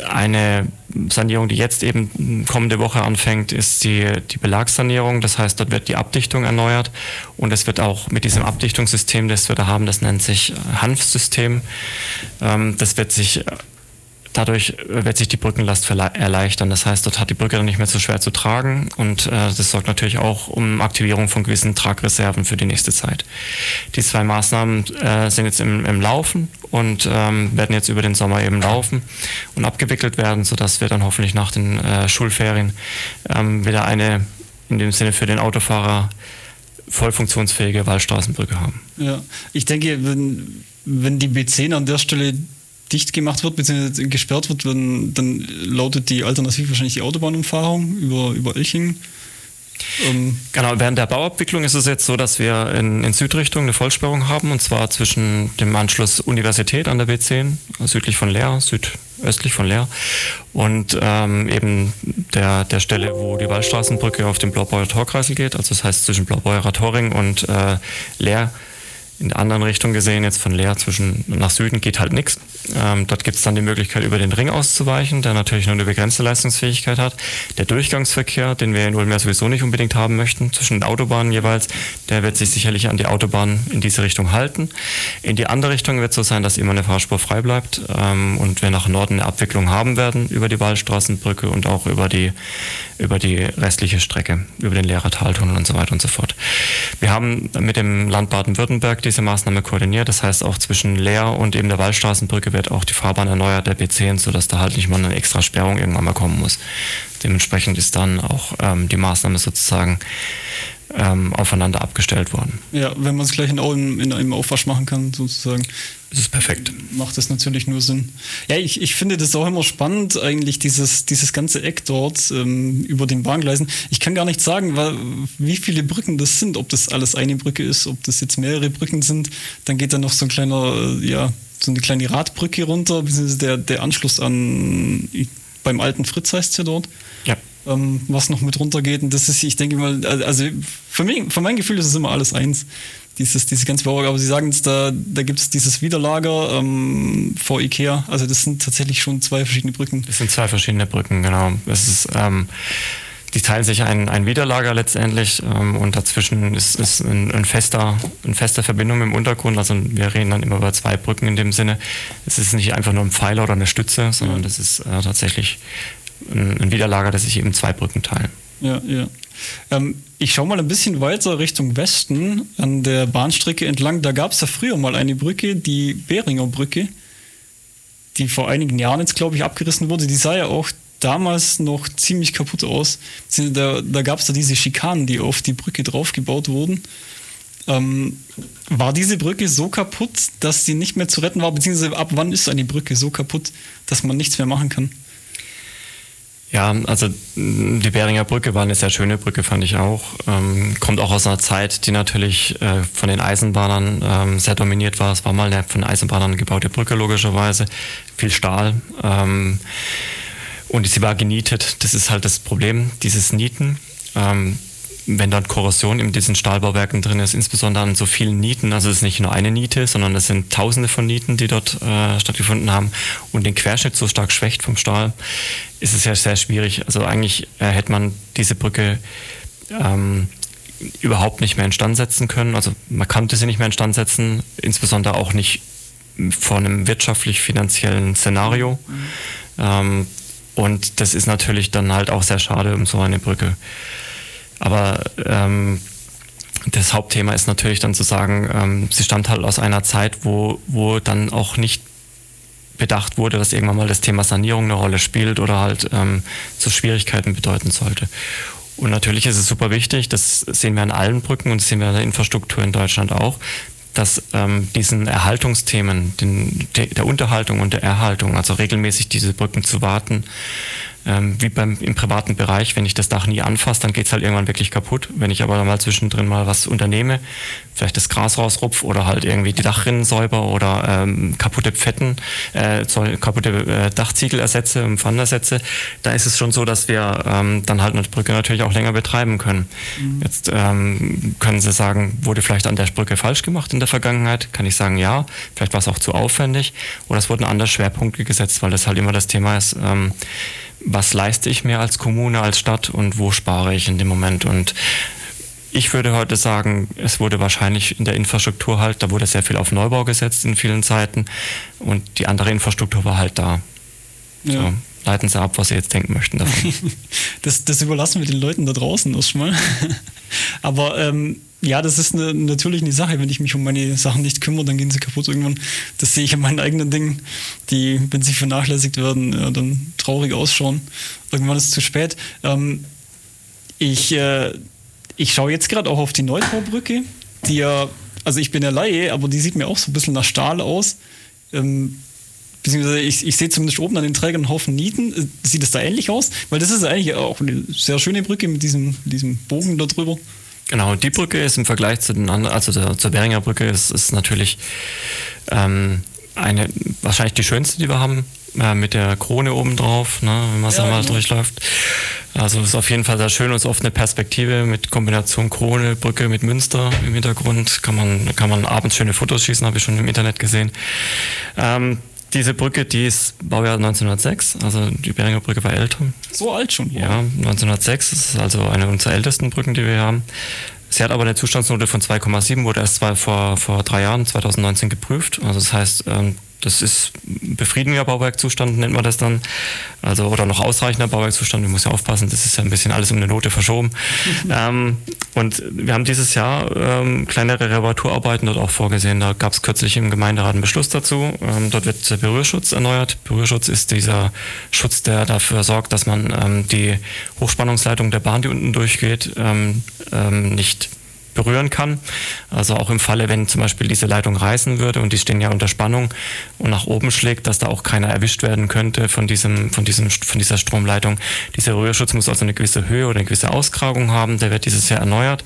eine Sanierung, die jetzt eben kommende Woche anfängt, ist die, die Belagssanierung. Das heißt, dort wird die Abdichtung erneuert und es wird auch mit diesem Abdichtungssystem, das wir da haben, das nennt sich Hanfsystem, ähm, das wird sich Dadurch wird sich die Brückenlast erleichtern. Das heißt, dort hat die Brücke dann nicht mehr so schwer zu tragen und äh, das sorgt natürlich auch um Aktivierung von gewissen Tragreserven für die nächste Zeit. Die zwei Maßnahmen äh, sind jetzt im, im Laufen und ähm, werden jetzt über den Sommer eben laufen und abgewickelt werden, sodass wir dann hoffentlich nach den äh, Schulferien ähm, wieder eine in dem Sinne für den Autofahrer voll funktionsfähige Waldstraßenbrücke haben. Ja, ich denke, wenn, wenn die B10 an der Stelle dicht gemacht wird, bzw. gesperrt wird, dann, dann lautet die Alternative wahrscheinlich die Autobahnumfahrung über, über Elching. Ähm genau, während der Bauabwicklung ist es jetzt so, dass wir in, in, Südrichtung eine Vollsperrung haben, und zwar zwischen dem Anschluss Universität an der B10, südlich von Leer, südöstlich von Leer, und ähm, eben der, der Stelle, wo die Waldstraßenbrücke auf den Blaubeuer Torkreisel geht, also das heißt zwischen Blaubeurer Toring und äh, Leer in der anderen Richtung gesehen, jetzt von Leer zwischen nach Süden geht halt nichts. Ähm, dort gibt es dann die Möglichkeit, über den Ring auszuweichen, der natürlich nur eine begrenzte Leistungsfähigkeit hat. Der Durchgangsverkehr, den wir in Ulm ja sowieso nicht unbedingt haben möchten, zwischen den Autobahnen jeweils, der wird sich sicherlich an die Autobahn in diese Richtung halten. In die andere Richtung wird es so sein, dass immer eine Fahrspur frei bleibt ähm, und wir nach Norden eine Abwicklung haben werden über die Wallstraßenbrücke und auch über die, über die restliche Strecke, über den Leerer Taltunnel und so weiter und so fort. Wir haben mit dem Land Baden-Württemberg die diese Maßnahme koordiniert. Das heißt, auch zwischen Leer und eben der Wallstraßenbrücke wird auch die Fahrbahn erneuert, der B10, sodass da halt nicht mal eine extra Sperrung irgendwann mal kommen muss. Dementsprechend ist dann auch ähm, die Maßnahme sozusagen ähm, aufeinander abgestellt worden. Ja, wenn man es gleich in, einem, in einem Aufwasch machen kann, sozusagen. Das ist perfekt. Macht das natürlich nur Sinn. Ja, ich, ich finde das auch immer spannend, eigentlich dieses, dieses ganze Eck dort ähm, über den Bahngleisen. Ich kann gar nicht sagen, weil, wie viele Brücken das sind, ob das alles eine Brücke ist, ob das jetzt mehrere Brücken sind. Dann geht da noch so ein kleiner, äh, ja, so eine kleine Radbrücke runter, beziehungsweise der, der Anschluss an beim alten Fritz heißt es ja dort. Ja ähm, was noch mit runtergeht. Und das ist, ich denke mal, also für, mich, für mein Gefühl ist es immer alles eins. Dieses, diese ganze Bauwerk, aber Sie sagen jetzt, da, da gibt es dieses Widerlager ähm, vor Ikea. Also das sind tatsächlich schon zwei verschiedene Brücken. Das sind zwei verschiedene Brücken, genau. Das ist ähm, die teilen sich ein, ein Widerlager letztendlich ähm, und dazwischen ist, ist ein, ein, fester, eine feste Verbindung im Untergrund. Also wir reden dann immer über zwei Brücken in dem Sinne. Es ist nicht einfach nur ein Pfeiler oder eine Stütze, sondern das ist äh, tatsächlich ein, Widerlager, das sich eben zwei Brücken teilen. Ja, ja. Ähm, ich schaue mal ein bisschen weiter Richtung Westen an der Bahnstrecke entlang. Da gab es ja früher mal eine Brücke, die Beringer Brücke, die vor einigen Jahren jetzt, glaube ich, abgerissen wurde. Die sah ja auch damals noch ziemlich kaputt aus. Da, da gab es da diese Schikanen, die auf die Brücke draufgebaut wurden. Ähm, war diese Brücke so kaputt, dass sie nicht mehr zu retten war? Beziehungsweise ab wann ist eine Brücke so kaputt, dass man nichts mehr machen kann? Ja, also die Beringer Brücke war eine sehr schöne Brücke, fand ich auch. Ähm, kommt auch aus einer Zeit, die natürlich äh, von den Eisenbahnern ähm, sehr dominiert war. Es war mal eine von Eisenbahnern gebaute Brücke, logischerweise. Viel Stahl. Ähm, und sie war genietet. Das ist halt das Problem, dieses Nieten. Wenn dann Korrosion in diesen Stahlbauwerken drin ist, insbesondere an so vielen Nieten, also es ist nicht nur eine Niete, sondern es sind tausende von Nieten, die dort äh, stattgefunden haben und den Querschnitt so stark schwächt vom Stahl, ist es ja sehr schwierig. Also eigentlich äh, hätte man diese Brücke ähm, überhaupt nicht mehr instand setzen können. Also man konnte sie nicht mehr instand setzen, insbesondere auch nicht vor einem wirtschaftlich-finanziellen Szenario. Mhm. Ähm, und das ist natürlich dann halt auch sehr schade um so eine Brücke. Aber ähm, das Hauptthema ist natürlich dann zu sagen, ähm, sie stammt halt aus einer Zeit, wo, wo dann auch nicht bedacht wurde, dass irgendwann mal das Thema Sanierung eine Rolle spielt oder halt ähm, so Schwierigkeiten bedeuten sollte. Und natürlich ist es super wichtig, das sehen wir an allen Brücken und das sehen wir in der Infrastruktur in Deutschland auch, dass ähm, diesen Erhaltungsthemen, den, der Unterhaltung und der Erhaltung, also regelmäßig diese Brücken zu warten, ähm, wie beim, im privaten Bereich, wenn ich das Dach nie anfasse, dann geht es halt irgendwann wirklich kaputt. Wenn ich aber mal zwischendrin mal was unternehme, vielleicht das Gras rausrupf oder halt irgendwie die Dachrinnen säuber oder ähm, kaputte Pfetten, äh, kaputte äh, Dachziegel ersetze, Pfannen ersetze, da ist es schon so, dass wir ähm, dann halt eine Brücke natürlich auch länger betreiben können. Mhm. Jetzt ähm, können Sie sagen, wurde vielleicht an der Brücke falsch gemacht in der Vergangenheit? Kann ich sagen, ja. Vielleicht war es auch zu aufwendig oder es wurden andere Schwerpunkte gesetzt, weil das halt immer das Thema ist, ähm, was leiste ich mir als Kommune, als Stadt und wo spare ich in dem Moment. Und ich würde heute sagen, es wurde wahrscheinlich in der Infrastruktur halt, da wurde sehr viel auf Neubau gesetzt in vielen Zeiten und die andere Infrastruktur war halt da. Ja. So, leiten Sie ab, was Sie jetzt denken möchten davon. [LAUGHS] das, das überlassen wir den Leuten da draußen erstmal. [LAUGHS] Aber ähm, ja, das ist eine, natürlich eine Sache. Wenn ich mich um meine Sachen nicht kümmere, dann gehen sie kaputt irgendwann. Das sehe ich an meinen eigenen Dingen, die, wenn sie vernachlässigt werden, ja, dann traurig ausschauen. Irgendwann ist es zu spät. Ähm, ich, äh, ich schaue jetzt gerade auch auf die Neubaubrücke, die ja, also ich bin ja Laie, aber die sieht mir auch so ein bisschen nach Stahl aus. Ähm, beziehungsweise ich, ich sehe zumindest oben an den Trägern einen Haufen Nieten. Äh, sieht das da ähnlich aus? Weil das ist eigentlich auch eine sehr schöne Brücke mit diesem, diesem Bogen da drüber. Genau, die Brücke ist im Vergleich zu den anderen, also der, zur Beringer Brücke ist, ist natürlich ähm, eine, wahrscheinlich die schönste, die wir haben, äh, mit der Krone oben drauf, ne, wenn man es ja, einmal genau. durchläuft. Also ist auf jeden Fall sehr schön und ist oft eine Perspektive mit Kombination Krone, Brücke mit Münster im Hintergrund. Kann man, kann man abends schöne Fotos schießen, habe ich schon im Internet gesehen. Ähm, diese Brücke, die ist Baujahr 1906, also die Beringer Brücke war älter. So alt schon? Ja, 1906, das ist also eine unserer ältesten Brücken, die wir haben. Sie hat aber eine Zustandsnote von 2,7, wurde erst vor, vor drei Jahren, 2019, geprüft. Also das heißt, ähm, das ist befriedigender Bauwerkzustand, nennt man das dann. Also, oder noch ausreichender Bauwerkzustand. Ich muss ja aufpassen, das ist ja ein bisschen alles um eine Note verschoben. [LAUGHS] ähm, und wir haben dieses Jahr ähm, kleinere Reparaturarbeiten dort auch vorgesehen. Da gab es kürzlich im Gemeinderat einen Beschluss dazu. Ähm, dort wird der Berührschutz erneuert. Berührschutz ist dieser Schutz, der dafür sorgt, dass man ähm, die Hochspannungsleitung der Bahn, die unten durchgeht, ähm, ähm, nicht berühren kann. Also auch im Falle, wenn zum Beispiel diese Leitung reißen würde und die stehen ja unter Spannung und nach oben schlägt, dass da auch keiner erwischt werden könnte von diesem, von diesem, von dieser Stromleitung. Dieser Rührschutz muss also eine gewisse Höhe oder eine gewisse Auskragung haben. Der wird dieses Jahr erneuert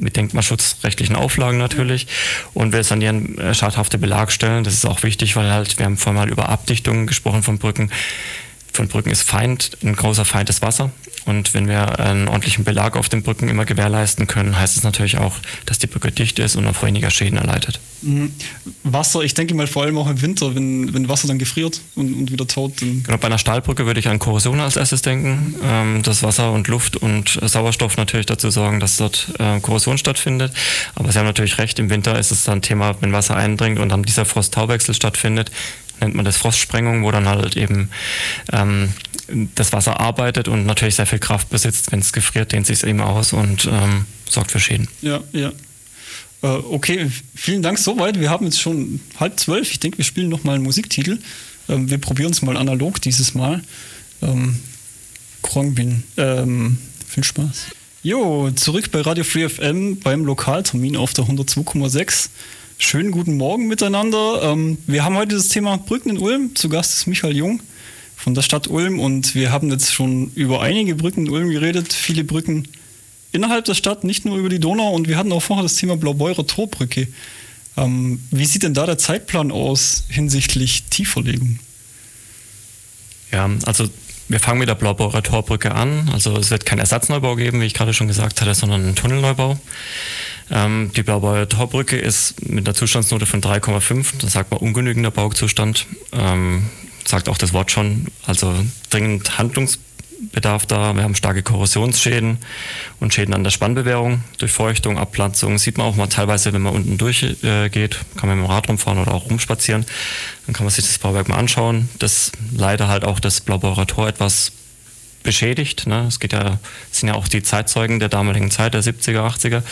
mit denkmalschutzrechtlichen Auflagen natürlich. Und wir sanieren äh, schadhafte Belagstellen. Das ist auch wichtig, weil halt, wir haben vorhin mal über Abdichtungen gesprochen von Brücken. Von Brücken ist Feind, ein großer Feind des Wasser. Und wenn wir einen ordentlichen Belag auf den Brücken immer gewährleisten können, heißt es natürlich auch, dass die Brücke dicht ist und auch weniger Schäden erleidet. Mhm. Wasser, ich denke mal vor allem auch im Winter, wenn, wenn Wasser dann gefriert und, und wieder taut. Genau, bei einer Stahlbrücke würde ich an Korrosion als erstes denken, ähm, dass Wasser und Luft und Sauerstoff natürlich dazu sorgen, dass dort äh, Korrosion stattfindet. Aber Sie haben natürlich recht, im Winter ist es dann ein Thema, wenn Wasser eindringt und dann dieser Frost-Tauwechsel stattfindet, nennt man das Frostsprengung, wo dann halt eben ähm, das Wasser arbeitet und natürlich sehr viel Kraft besitzt. Wenn es gefriert, dehnt sich es eben aus und ähm, sorgt für Schäden. Ja, ja. Äh, okay, vielen Dank soweit. Wir haben jetzt schon halb zwölf. Ich denke, wir spielen noch mal einen Musiktitel. Ähm, wir probieren es mal analog dieses Mal. Ähm, Krongbin. Ähm, viel Spaß. Jo, zurück bei Radio Free FM beim Lokaltermin auf der 102,6. Schönen guten Morgen miteinander. Ähm, wir haben heute das Thema Brücken in Ulm. Zu Gast ist Michael Jung von der Stadt Ulm und wir haben jetzt schon über einige Brücken in Ulm geredet. Viele Brücken innerhalb der Stadt, nicht nur über die Donau und wir hatten auch vorher das Thema Blaubeurer Torbrücke. Ähm, wie sieht denn da der Zeitplan aus hinsichtlich Tieferlegung? Ja, also wir fangen mit der Blaubeurer Torbrücke an. Also es wird kein Ersatzneubau geben, wie ich gerade schon gesagt hatte, sondern ein Tunnelneubau. Ähm, die Blaubeuer Torbrücke ist mit einer Zustandsnote von 3,5, das sagt man ungenügender Bauzustand, ähm, sagt auch das Wort schon, also dringend Handlungsbedarf da. Wir haben starke Korrosionsschäden und Schäden an der Spannbewährung, Durchfeuchtung, Abplanzung. Sieht man auch mal teilweise, wenn man unten durchgeht, äh, kann man mit dem Rad rumfahren oder auch rumspazieren. Dann kann man sich das Bauwerk mal anschauen. Das leider halt auch das Blaubeurer Tor etwas beschädigt. Ne? Es geht ja, sind ja auch die Zeitzeugen der damaligen Zeit, der 70er, 80er,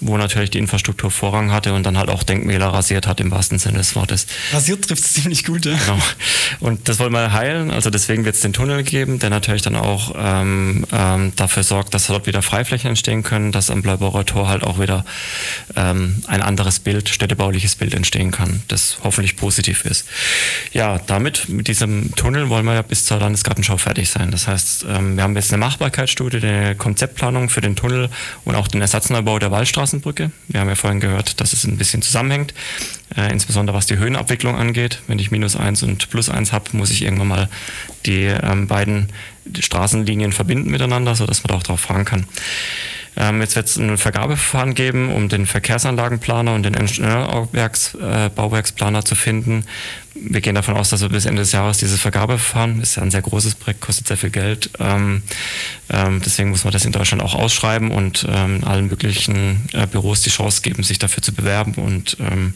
wo natürlich die Infrastruktur Vorrang hatte und dann halt auch Denkmäler rasiert hat im wahrsten Sinne des Wortes. Rasiert trifft es ziemlich gut, ja. Genau. Und das wollen wir heilen. Also deswegen wird es den Tunnel geben, der natürlich dann auch ähm, ähm, dafür sorgt, dass dort wieder Freiflächen entstehen können, dass am Bleibauer Tor halt auch wieder ähm, ein anderes Bild, städtebauliches Bild entstehen kann, das hoffentlich positiv ist. Ja, damit, mit diesem Tunnel wollen wir ja bis zur Landesgartenschau fertig sein. Das heißt, wir haben jetzt eine Machbarkeitsstudie, eine Konzeptplanung für den Tunnel und auch den Ersatzneubau der Wallstraßenbrücke. Wir haben ja vorhin gehört, dass es ein bisschen zusammenhängt, äh, insbesondere was die Höhenabwicklung angeht. Wenn ich minus eins und plus eins habe, muss ich irgendwann mal die ähm, beiden Straßenlinien verbinden miteinander, sodass man da auch drauf fahren kann. Ähm, jetzt wird es ein Vergabeverfahren geben, um den Verkehrsanlagenplaner und den Ingenieurbauwerksplaner äh, zu finden. Wir gehen davon aus, dass wir bis Ende des Jahres dieses Vergabeverfahren, ist ja ein sehr großes Projekt, kostet sehr viel Geld. Ähm, ähm, deswegen muss man das in Deutschland auch ausschreiben und ähm, allen möglichen äh, Büros die Chance geben, sich dafür zu bewerben und ähm,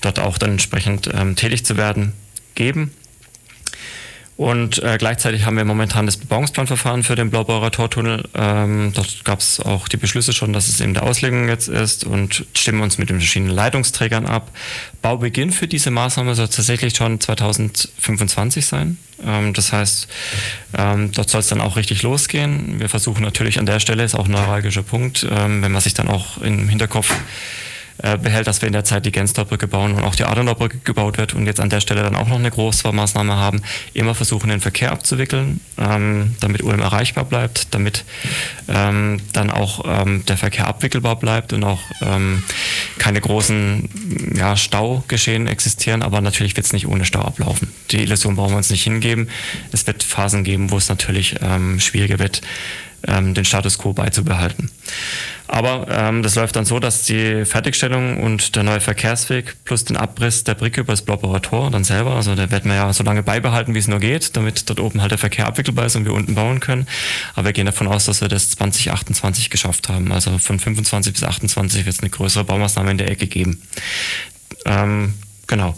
dort auch dann entsprechend ähm, tätig zu werden, geben. Und äh, gleichzeitig haben wir momentan das Bebauungsplanverfahren für den Blaubeurer Tortunnel. Ähm, dort gab es auch die Beschlüsse schon, dass es in der Auslegung jetzt ist und stimmen uns mit den verschiedenen Leitungsträgern ab. Baubeginn für diese Maßnahme soll tatsächlich schon 2025 sein. Ähm, das heißt, ähm, dort soll es dann auch richtig losgehen. Wir versuchen natürlich an der Stelle, ist auch ein neuralgischer Punkt, ähm, wenn man sich dann auch im Hinterkopf äh, behält, dass wir in der Zeit die Gensdorbrücke bauen und auch die Adenauerbrücke gebaut wird und jetzt an der Stelle dann auch noch eine Großbaumaßnahme haben, immer versuchen, den Verkehr abzuwickeln, ähm, damit Ulm erreichbar bleibt, damit ähm, dann auch ähm, der Verkehr abwickelbar bleibt und auch ähm, keine großen ja, Staugeschehen existieren, aber natürlich wird es nicht ohne Stau ablaufen. Die Illusion brauchen wir uns nicht hingeben. Es wird Phasen geben, wo es natürlich ähm, schwieriger wird, den Status quo beizubehalten. Aber ähm, das läuft dann so, dass die Fertigstellung und der neue Verkehrsweg plus den Abriss der Brücke über das Blobberer Tor dann selber, also da werden wir ja so lange beibehalten, wie es nur geht, damit dort oben halt der Verkehr abwickelbar ist und wir unten bauen können. Aber wir gehen davon aus, dass wir das 2028 geschafft haben. Also von 25 bis 28 wird es eine größere Baumaßnahme in der Ecke geben. Ähm, Genau.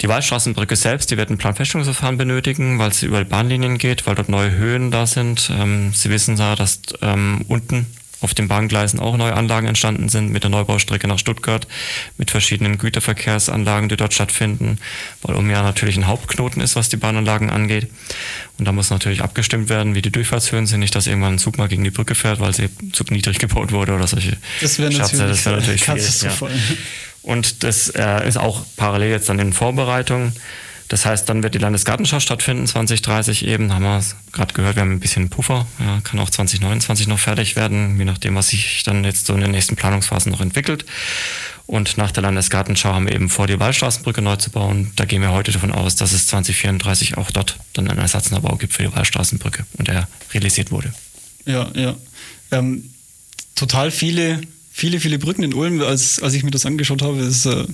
Die Waldstraßenbrücke selbst, die wird ein Planfeststellungsverfahren benötigen, weil sie über Bahnlinien geht, weil dort neue Höhen da sind. Ähm, sie wissen da, dass ähm, unten auf den Bahngleisen auch neue Anlagen entstanden sind mit der Neubaustrecke nach Stuttgart, mit verschiedenen Güterverkehrsanlagen, die dort stattfinden, weil um ja natürlich ein Hauptknoten ist, was die Bahnanlagen angeht. Und da muss natürlich abgestimmt werden, wie die Durchfahrtshöhen sind, nicht, dass irgendwann ein Zug mal gegen die Brücke fährt, weil sie zu niedrig gebaut wurde oder solche das wäre natürlich, das wär natürlich schwierig. Ja. Und das äh, ist auch parallel jetzt dann in Vorbereitung. Das heißt, dann wird die Landesgartenschau stattfinden, 2030 eben, haben wir gerade gehört, wir haben ein bisschen Puffer, ja, kann auch 2029 noch fertig werden, je nachdem, was sich dann jetzt so in den nächsten Planungsphasen noch entwickelt. Und nach der Landesgartenschau haben wir eben vor, die Wallstraßenbrücke neu zu bauen. Da gehen wir heute davon aus, dass es 2034 auch dort dann einen Ersatzneubau gibt für die Wallstraßenbrücke und der realisiert wurde. Ja, ja. Ähm, total viele, viele, viele Brücken in Ulm, als, als ich mir das angeschaut habe, ist, äh,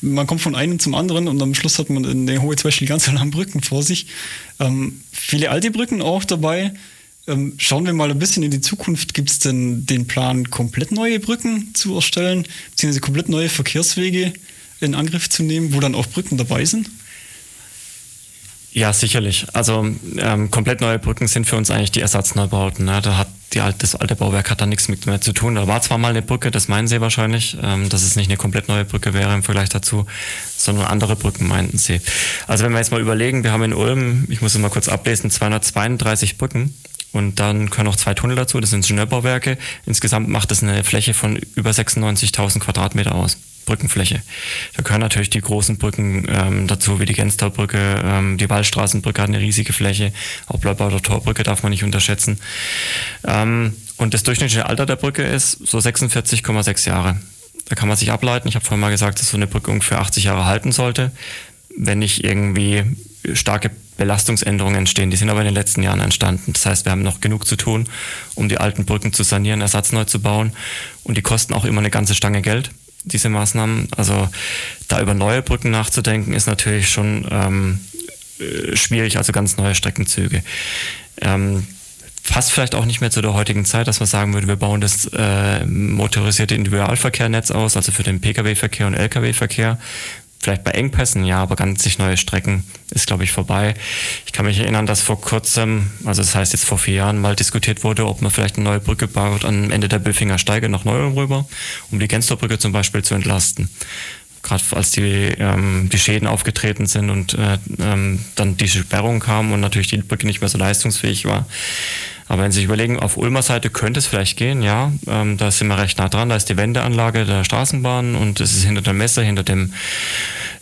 man kommt von einem zum anderen und am Schluss hat man eine hohe Zweischel ganz [LAUGHS] lange Brücken vor sich. Ähm, viele alte Brücken auch dabei. Ähm, schauen wir mal ein bisschen in die Zukunft. Gibt es denn den Plan, komplett neue Brücken zu erstellen, beziehungsweise komplett neue Verkehrswege in Angriff zu nehmen, wo dann auch Brücken dabei sind? Ja, sicherlich. Also ähm, komplett neue Brücken sind für uns eigentlich die Ersatzneubauten. Ne? Da hat die alte, das alte Bauwerk hat da nichts mit mehr zu tun. Da war zwar mal eine Brücke, das meinen sie wahrscheinlich, ähm, dass es nicht eine komplett neue Brücke wäre im Vergleich dazu, sondern andere Brücken meinten sie. Also wenn wir jetzt mal überlegen, wir haben in Ulm, ich muss es mal kurz ablesen, 232 Brücken und dann können noch zwei Tunnel dazu, das sind Ingenieurbauwerke. Insgesamt macht das eine Fläche von über 96.000 Quadratmeter aus. Brückenfläche. Da gehören natürlich die großen Brücken ähm, dazu, wie die Gensterbrücke, ähm, die Wallstraßenbrücke hat eine riesige Fläche, auch Bleibauer Torbrücke darf man nicht unterschätzen. Ähm, und das durchschnittliche Alter der Brücke ist so 46,6 Jahre. Da kann man sich ableiten. Ich habe vorhin mal gesagt, dass so eine Brücke ungefähr 80 Jahre halten sollte, wenn nicht irgendwie starke Belastungsänderungen entstehen. Die sind aber in den letzten Jahren entstanden. Das heißt, wir haben noch genug zu tun, um die alten Brücken zu sanieren, ersatzneu zu bauen. Und die kosten auch immer eine ganze Stange Geld diese Maßnahmen. Also da über neue Brücken nachzudenken, ist natürlich schon ähm, äh, schwierig, also ganz neue Streckenzüge. Ähm, passt vielleicht auch nicht mehr zu der heutigen Zeit, dass man sagen würde, wir bauen das äh, motorisierte Individualverkehrnetz aus, also für den Pkw-Verkehr und Lkw-Verkehr vielleicht bei Engpässen, ja, aber ganz sich neue Strecken ist, glaube ich, vorbei. Ich kann mich erinnern, dass vor kurzem, also das heißt jetzt vor vier Jahren, mal diskutiert wurde, ob man vielleicht eine neue Brücke baut am Ende der Böfinger Steige nach Neuem rüber, um die Genstorbrücke zum Beispiel zu entlasten. Gerade als die, ähm, die Schäden aufgetreten sind und äh, ähm, dann diese Sperrung kam und natürlich die Brücke nicht mehr so leistungsfähig war, aber wenn Sie sich überlegen, auf Ulmer Seite könnte es vielleicht gehen, ja. Ähm, da sind wir recht nah dran. Da ist die Wendeanlage der Straßenbahn und es ist hinter der Messe, hinter dem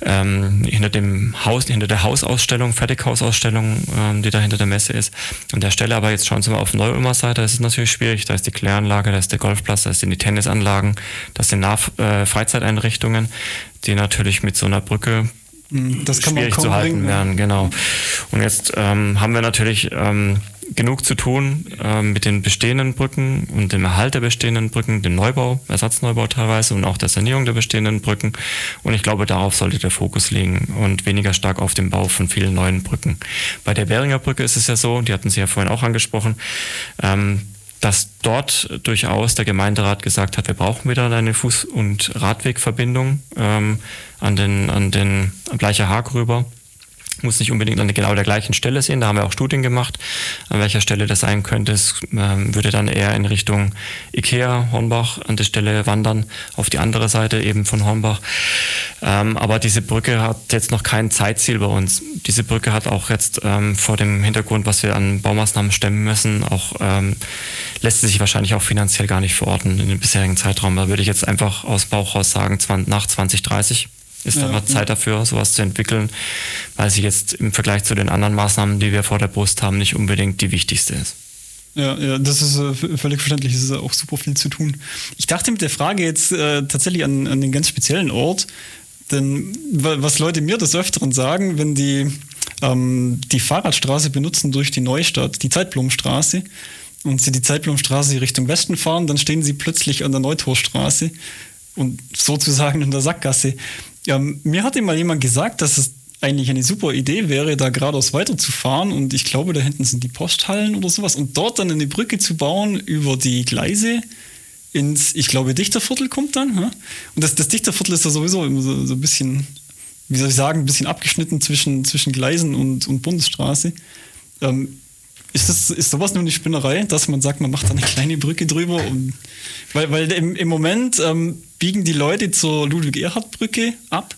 ähm, hinter dem Haus, hinter der Hausausstellung, Fertighausausstellung, ähm, die da hinter der Messe ist. An der Stelle aber jetzt schauen Sie mal auf Neu-Ulmer Seite, das ist natürlich schwierig. Da ist die Kläranlage, da ist der Golfplatz, da sind die Tennisanlagen, das sind Nah äh, Freizeiteinrichtungen, die natürlich mit so einer Brücke hm, das schwierig zu halten bringen, werden. Genau. Und jetzt ähm, haben wir natürlich ähm, genug zu tun äh, mit den bestehenden Brücken und dem Erhalt der bestehenden Brücken, dem Neubau, Ersatzneubau teilweise und auch der Sanierung der bestehenden Brücken. Und ich glaube, darauf sollte der Fokus liegen und weniger stark auf dem Bau von vielen neuen Brücken. Bei der Beringer Brücke ist es ja so, die hatten Sie ja vorhin auch angesprochen, ähm, dass dort durchaus der Gemeinderat gesagt hat, wir brauchen wieder eine Fuß- und Radwegverbindung ähm, an den, an den Bleicher Haag rüber muss nicht unbedingt an genau der gleichen Stelle sehen. Da haben wir auch Studien gemacht, an welcher Stelle das sein könnte. Es ähm, würde dann eher in Richtung Ikea, Hornbach an der Stelle wandern, auf die andere Seite eben von Hornbach. Ähm, aber diese Brücke hat jetzt noch kein Zeitziel bei uns. Diese Brücke hat auch jetzt ähm, vor dem Hintergrund, was wir an Baumaßnahmen stemmen müssen, auch lässt sich wahrscheinlich auch finanziell gar nicht verorten in dem bisherigen Zeitraum. Da würde ich jetzt einfach aus Bauch raus sagen, nach 2030 ist ja, da mal Zeit dafür, sowas zu entwickeln, weil sie jetzt im Vergleich zu den anderen Maßnahmen, die wir vor der Brust haben, nicht unbedingt die wichtigste ist. Ja, ja, das ist äh, völlig verständlich. Es ist auch super viel zu tun. Ich dachte mit der Frage jetzt äh, tatsächlich an, an den ganz speziellen Ort, denn was Leute mir des Öfteren sagen, wenn die ähm, die Fahrradstraße benutzen durch die Neustadt, die Zeitblumenstraße, und sie die Zeitblumenstraße Richtung Westen fahren, dann stehen sie plötzlich an der Neutorstraße und sozusagen in der Sackgasse. Ja, mir hat immer jemand gesagt, dass es eigentlich eine super Idee wäre, da geradeaus weiterzufahren. Und ich glaube, da hinten sind die Posthallen oder sowas. Und dort dann eine Brücke zu bauen über die Gleise ins, ich glaube, Dichterviertel kommt dann. Ja? Und das, das Dichterviertel ist ja sowieso immer so, so ein bisschen, wie soll ich sagen, ein bisschen abgeschnitten zwischen, zwischen Gleisen und, und Bundesstraße. Ähm, ist, das, ist sowas nur eine Spinnerei, dass man sagt, man macht da eine kleine Brücke drüber? Und, weil weil im, im Moment ähm, biegen die Leute zur Ludwig-Erhard-Brücke ab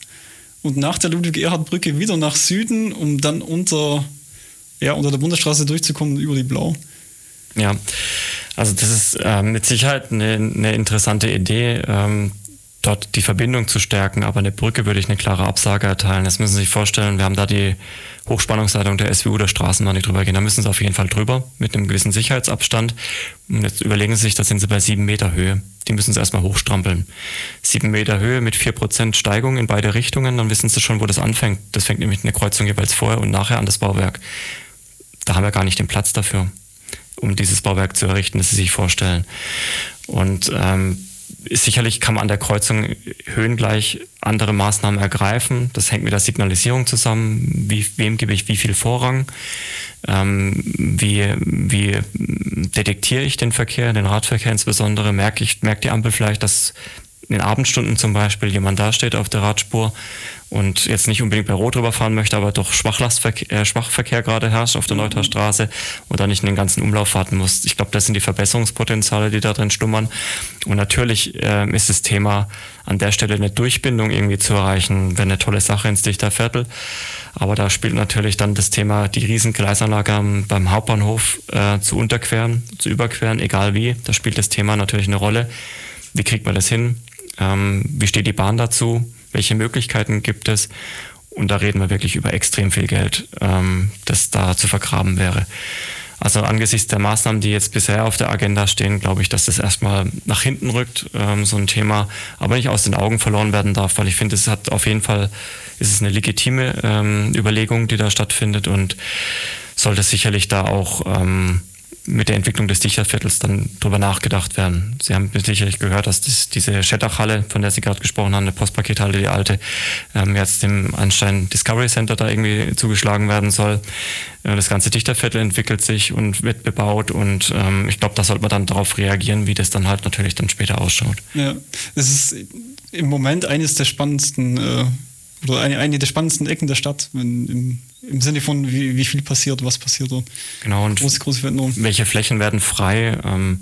und nach der Ludwig-Erhard-Brücke wieder nach Süden, um dann unter, ja, unter der Bundesstraße durchzukommen über die Blau. Ja, also das ist äh, mit Sicherheit eine, eine interessante Idee. Ähm, dort die Verbindung zu stärken, aber eine Brücke würde ich eine klare Absage erteilen. Das müssen Sie sich vorstellen, wir haben da die Hochspannungsleitung der SWU der Straßenbahn nicht drüber gehen. Da müssen Sie auf jeden Fall drüber mit einem gewissen Sicherheitsabstand. Und jetzt überlegen Sie sich, da sind Sie bei sieben Meter Höhe. Die müssen Sie erstmal hochstrampeln. Sieben Meter Höhe mit vier Prozent Steigung in beide Richtungen, dann wissen Sie schon, wo das anfängt. Das fängt nämlich eine Kreuzung jeweils vorher und nachher an das Bauwerk. Da haben wir gar nicht den Platz dafür, um dieses Bauwerk zu errichten, das Sie sich vorstellen. Und ähm, sicherlich kann man an der Kreuzung höhengleich andere Maßnahmen ergreifen. Das hängt mit der Signalisierung zusammen. Wie, wem gebe ich wie viel Vorrang? Ähm, wie, wie detektiere ich den Verkehr, den Radverkehr insbesondere? Merke ich, merkt die Ampel vielleicht, dass in den Abendstunden zum Beispiel jemand dasteht auf der Radspur und jetzt nicht unbedingt bei Rot rüberfahren möchte, aber doch Schwachlastverkehr, äh, Schwachverkehr gerade herrscht auf der mhm. Neuterstraße und dann nicht in den ganzen Umlauf warten muss. Ich glaube, das sind die Verbesserungspotenziale, die da drin schlummern. Und natürlich äh, ist das Thema an der Stelle eine Durchbindung irgendwie zu erreichen, wäre eine tolle Sache ins Dichterviertel. Aber da spielt natürlich dann das Thema, die Riesengleisanlage beim Hauptbahnhof äh, zu unterqueren, zu überqueren, egal wie. Da spielt das Thema natürlich eine Rolle. Wie kriegt man das hin? Ähm, wie steht die Bahn dazu? Welche Möglichkeiten gibt es? Und da reden wir wirklich über extrem viel Geld, ähm, das da zu vergraben wäre. Also angesichts der Maßnahmen, die jetzt bisher auf der Agenda stehen, glaube ich, dass das erstmal nach hinten rückt, ähm, so ein Thema, aber nicht aus den Augen verloren werden darf, weil ich finde, es hat auf jeden Fall, ist es eine legitime ähm, Überlegung, die da stattfindet und sollte sicherlich da auch ähm, mit der Entwicklung des Dichterviertels dann drüber nachgedacht werden. Sie haben sicherlich gehört, dass das, diese Schettachhalle, von der Sie gerade gesprochen haben, eine Postpakethalle, die alte, ähm, jetzt dem Einstein Discovery Center da irgendwie zugeschlagen werden soll. Äh, das ganze Dichterviertel entwickelt sich und wird bebaut und ähm, ich glaube, da sollte man dann darauf reagieren, wie das dann halt natürlich dann später ausschaut. Ja, es ist im Moment eines der spannendsten äh, oder eine, eine der spannendsten Ecken der Stadt, wenn, im, im Sinne von, wie, wie viel passiert, was passiert dort. Genau, und große, große Veränderungen. welche Flächen werden frei? Ähm,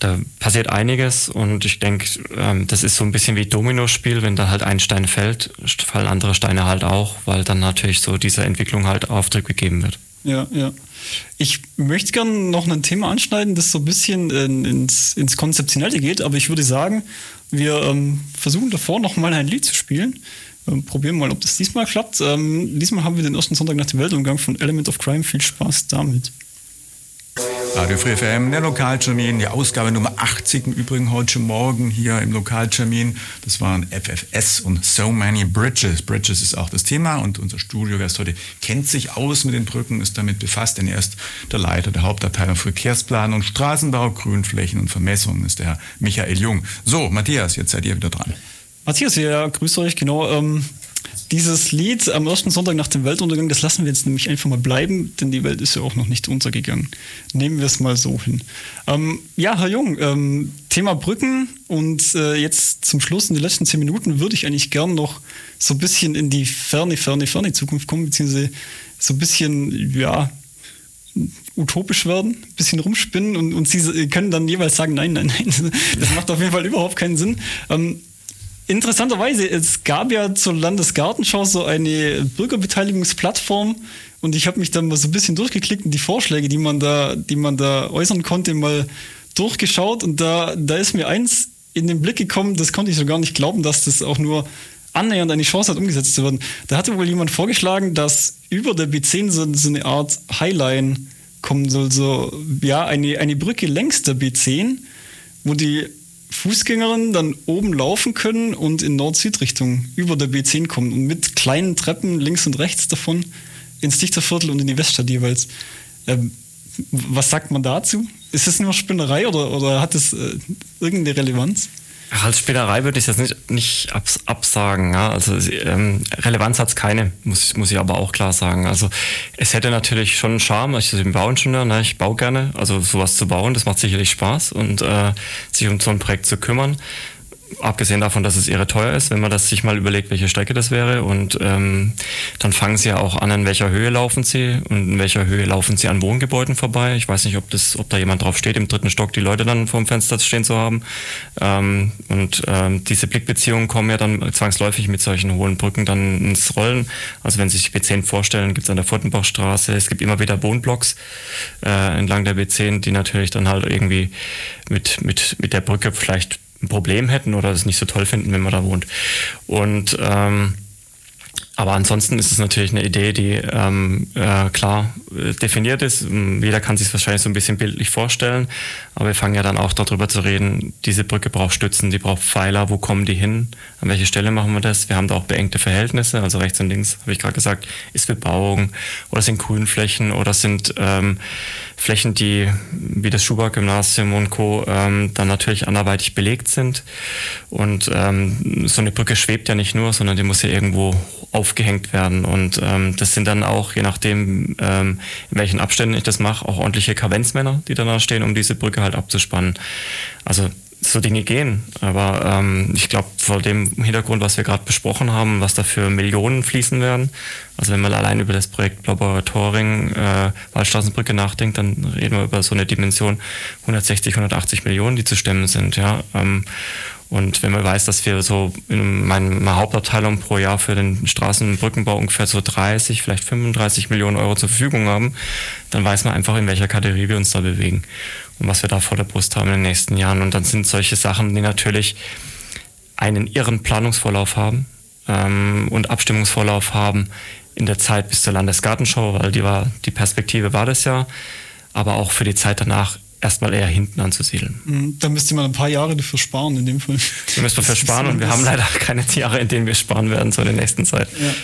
da passiert einiges und ich denke, ähm, das ist so ein bisschen wie Dominospiel, wenn da halt ein Stein fällt, fallen andere Steine halt auch, weil dann natürlich so dieser Entwicklung halt Auftrieb gegeben wird. Ja, ja. Ich möchte gerne noch ein Thema anschneiden, das so ein bisschen ins, ins Konzeptionelle geht, aber ich würde sagen, wir ähm, versuchen davor noch mal ein Lied zu spielen. Ähm, probieren mal, ob das diesmal klappt. Ähm, diesmal haben wir den ersten Sonntag nach dem Weltumgang von Element of Crime. Viel Spaß damit. Radio Free FM, der Lokaltermin, die Ausgabe Nummer 80 im Übrigen heute Morgen hier im Lokaltermin. Das waren FFS und So Many Bridges. Bridges ist auch das Thema und unser Studiogast heute kennt sich aus mit den Brücken, ist damit befasst, denn er ist der Leiter der Hauptabteilung Verkehrsplanung, Straßenbau, Grünflächen und Vermessung, ist der Herr Michael Jung. So, Matthias, jetzt seid ihr wieder dran. Matthias, ja, grüßt euch, genau. Ähm, dieses Lied am ersten Sonntag nach dem Weltuntergang, das lassen wir jetzt nämlich einfach mal bleiben, denn die Welt ist ja auch noch nicht untergegangen. Nehmen wir es mal so hin. Ähm, ja, Herr Jung, ähm, Thema Brücken und äh, jetzt zum Schluss in den letzten zehn Minuten würde ich eigentlich gern noch so ein bisschen in die ferne, ferne, ferne Zukunft kommen, beziehungsweise so ein bisschen, ja, utopisch werden, ein bisschen rumspinnen und, und Sie können dann jeweils sagen, nein, nein, nein, [LAUGHS] das macht auf jeden Fall überhaupt keinen Sinn. Ähm, Interessanterweise, es gab ja zur Landesgartenschau so eine Bürgerbeteiligungsplattform und ich habe mich dann mal so ein bisschen durchgeklickt und die Vorschläge, die man da, die man da äußern konnte, mal durchgeschaut und da, da ist mir eins in den Blick gekommen, das konnte ich so gar nicht glauben, dass das auch nur annähernd eine Chance hat, umgesetzt zu werden. Da hatte wohl jemand vorgeschlagen, dass über der B10 so, so eine Art Highline kommen soll, so, ja, eine, eine Brücke längs der B10, wo die Fußgängerinnen dann oben laufen können und in Nord-Süd-Richtung über der B10 kommen und mit kleinen Treppen links und rechts davon ins Dichterviertel und in die Weststadt jeweils. Ähm, was sagt man dazu? Ist das nur Spinnerei oder, oder hat es äh, irgendeine Relevanz? Als Spielerei würde ich das nicht, nicht abs absagen. Ja. Also ähm, Relevanz hat es keine, muss, muss ich aber auch klar sagen. Also es hätte natürlich schon einen Charme, ich bin Bauingenieur, ne, ich baue gerne, also sowas zu bauen, das macht sicherlich Spaß und äh, sich um so ein Projekt zu kümmern abgesehen davon, dass es irre teuer ist, wenn man das sich mal überlegt, welche Strecke das wäre. Und ähm, dann fangen sie ja auch an, in welcher Höhe laufen sie und in welcher Höhe laufen sie an Wohngebäuden vorbei. Ich weiß nicht, ob das, ob da jemand drauf steht, im dritten Stock die Leute dann vorm Fenster stehen zu haben. Ähm, und ähm, diese Blickbeziehungen kommen ja dann zwangsläufig mit solchen hohen Brücken dann ins Rollen. Also wenn Sie sich B10 vorstellen, gibt es an der Furtenbachstraße, es gibt immer wieder Wohnblocks äh, entlang der B10, die natürlich dann halt irgendwie mit, mit, mit der Brücke vielleicht ein Problem hätten oder es nicht so toll finden, wenn man da wohnt. Und ähm, aber ansonsten ist es natürlich eine Idee, die ähm, äh, klar äh, definiert ist. Ähm, jeder kann sich es wahrscheinlich so ein bisschen bildlich vorstellen. Aber wir fangen ja dann auch darüber zu reden, diese Brücke braucht Stützen, die braucht Pfeiler, wo kommen die hin? An welche Stelle machen wir das? Wir haben da auch beengte Verhältnisse, also rechts und links, habe ich gerade gesagt, ist Bebauung oder sind Grünflächen oder sind ähm, Flächen, die wie das Schubert-Gymnasium und Co. Ähm, dann natürlich anderweitig belegt sind. Und ähm, so eine Brücke schwebt ja nicht nur, sondern die muss ja irgendwo aufgehängt werden. Und ähm, das sind dann auch, je nachdem, ähm, in welchen Abständen ich das mache, auch ordentliche Kavenzmänner, die danach stehen, um diese Brücke halt abzuspannen. Also so Dinge gehen. Aber ähm, ich glaube, vor dem Hintergrund, was wir gerade besprochen haben, was da für Millionen fließen werden, also wenn man allein über das Projekt Laboratoring äh, Waldstraßenbrücke nachdenkt, dann reden wir über so eine Dimension 160, 180 Millionen, die zu stemmen sind. Ja. Ähm, und wenn man weiß, dass wir so in meiner Hauptabteilung pro Jahr für den Straßen- und Brückenbau ungefähr so 30, vielleicht 35 Millionen Euro zur Verfügung haben, dann weiß man einfach, in welcher Kategorie wir uns da bewegen und was wir da vor der Brust haben in den nächsten Jahren. Und dann sind solche Sachen, die natürlich einen irren Planungsvorlauf haben ähm, und Abstimmungsvorlauf haben in der Zeit bis zur Landesgartenschau, weil die war, die Perspektive war das ja, aber auch für die Zeit danach erstmal eher hinten anzusiedeln. Mhm, da müsste man ein paar Jahre dafür sparen in dem Fall. Da müssen wir für sparen und wir haben leider keine Jahre, in denen wir sparen werden, so in der nächsten Zeit. Ja.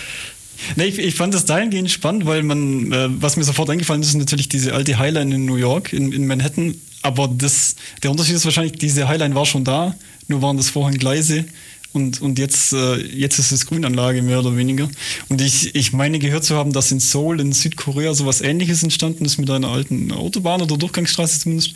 Nee, ich, ich, fand das dahingehend spannend, weil man, äh, was mir sofort eingefallen ist, ist natürlich diese alte Highline in New York, in, in Manhattan. Aber das, der Unterschied ist wahrscheinlich, diese Highline war schon da, nur waren das vorhin Gleise. Und, und jetzt, äh, jetzt ist es Grünanlage mehr oder weniger. Und ich, ich meine gehört zu haben, dass in Seoul in Südkorea sowas ähnliches entstanden ist mit einer alten Autobahn oder Durchgangsstraße zumindest.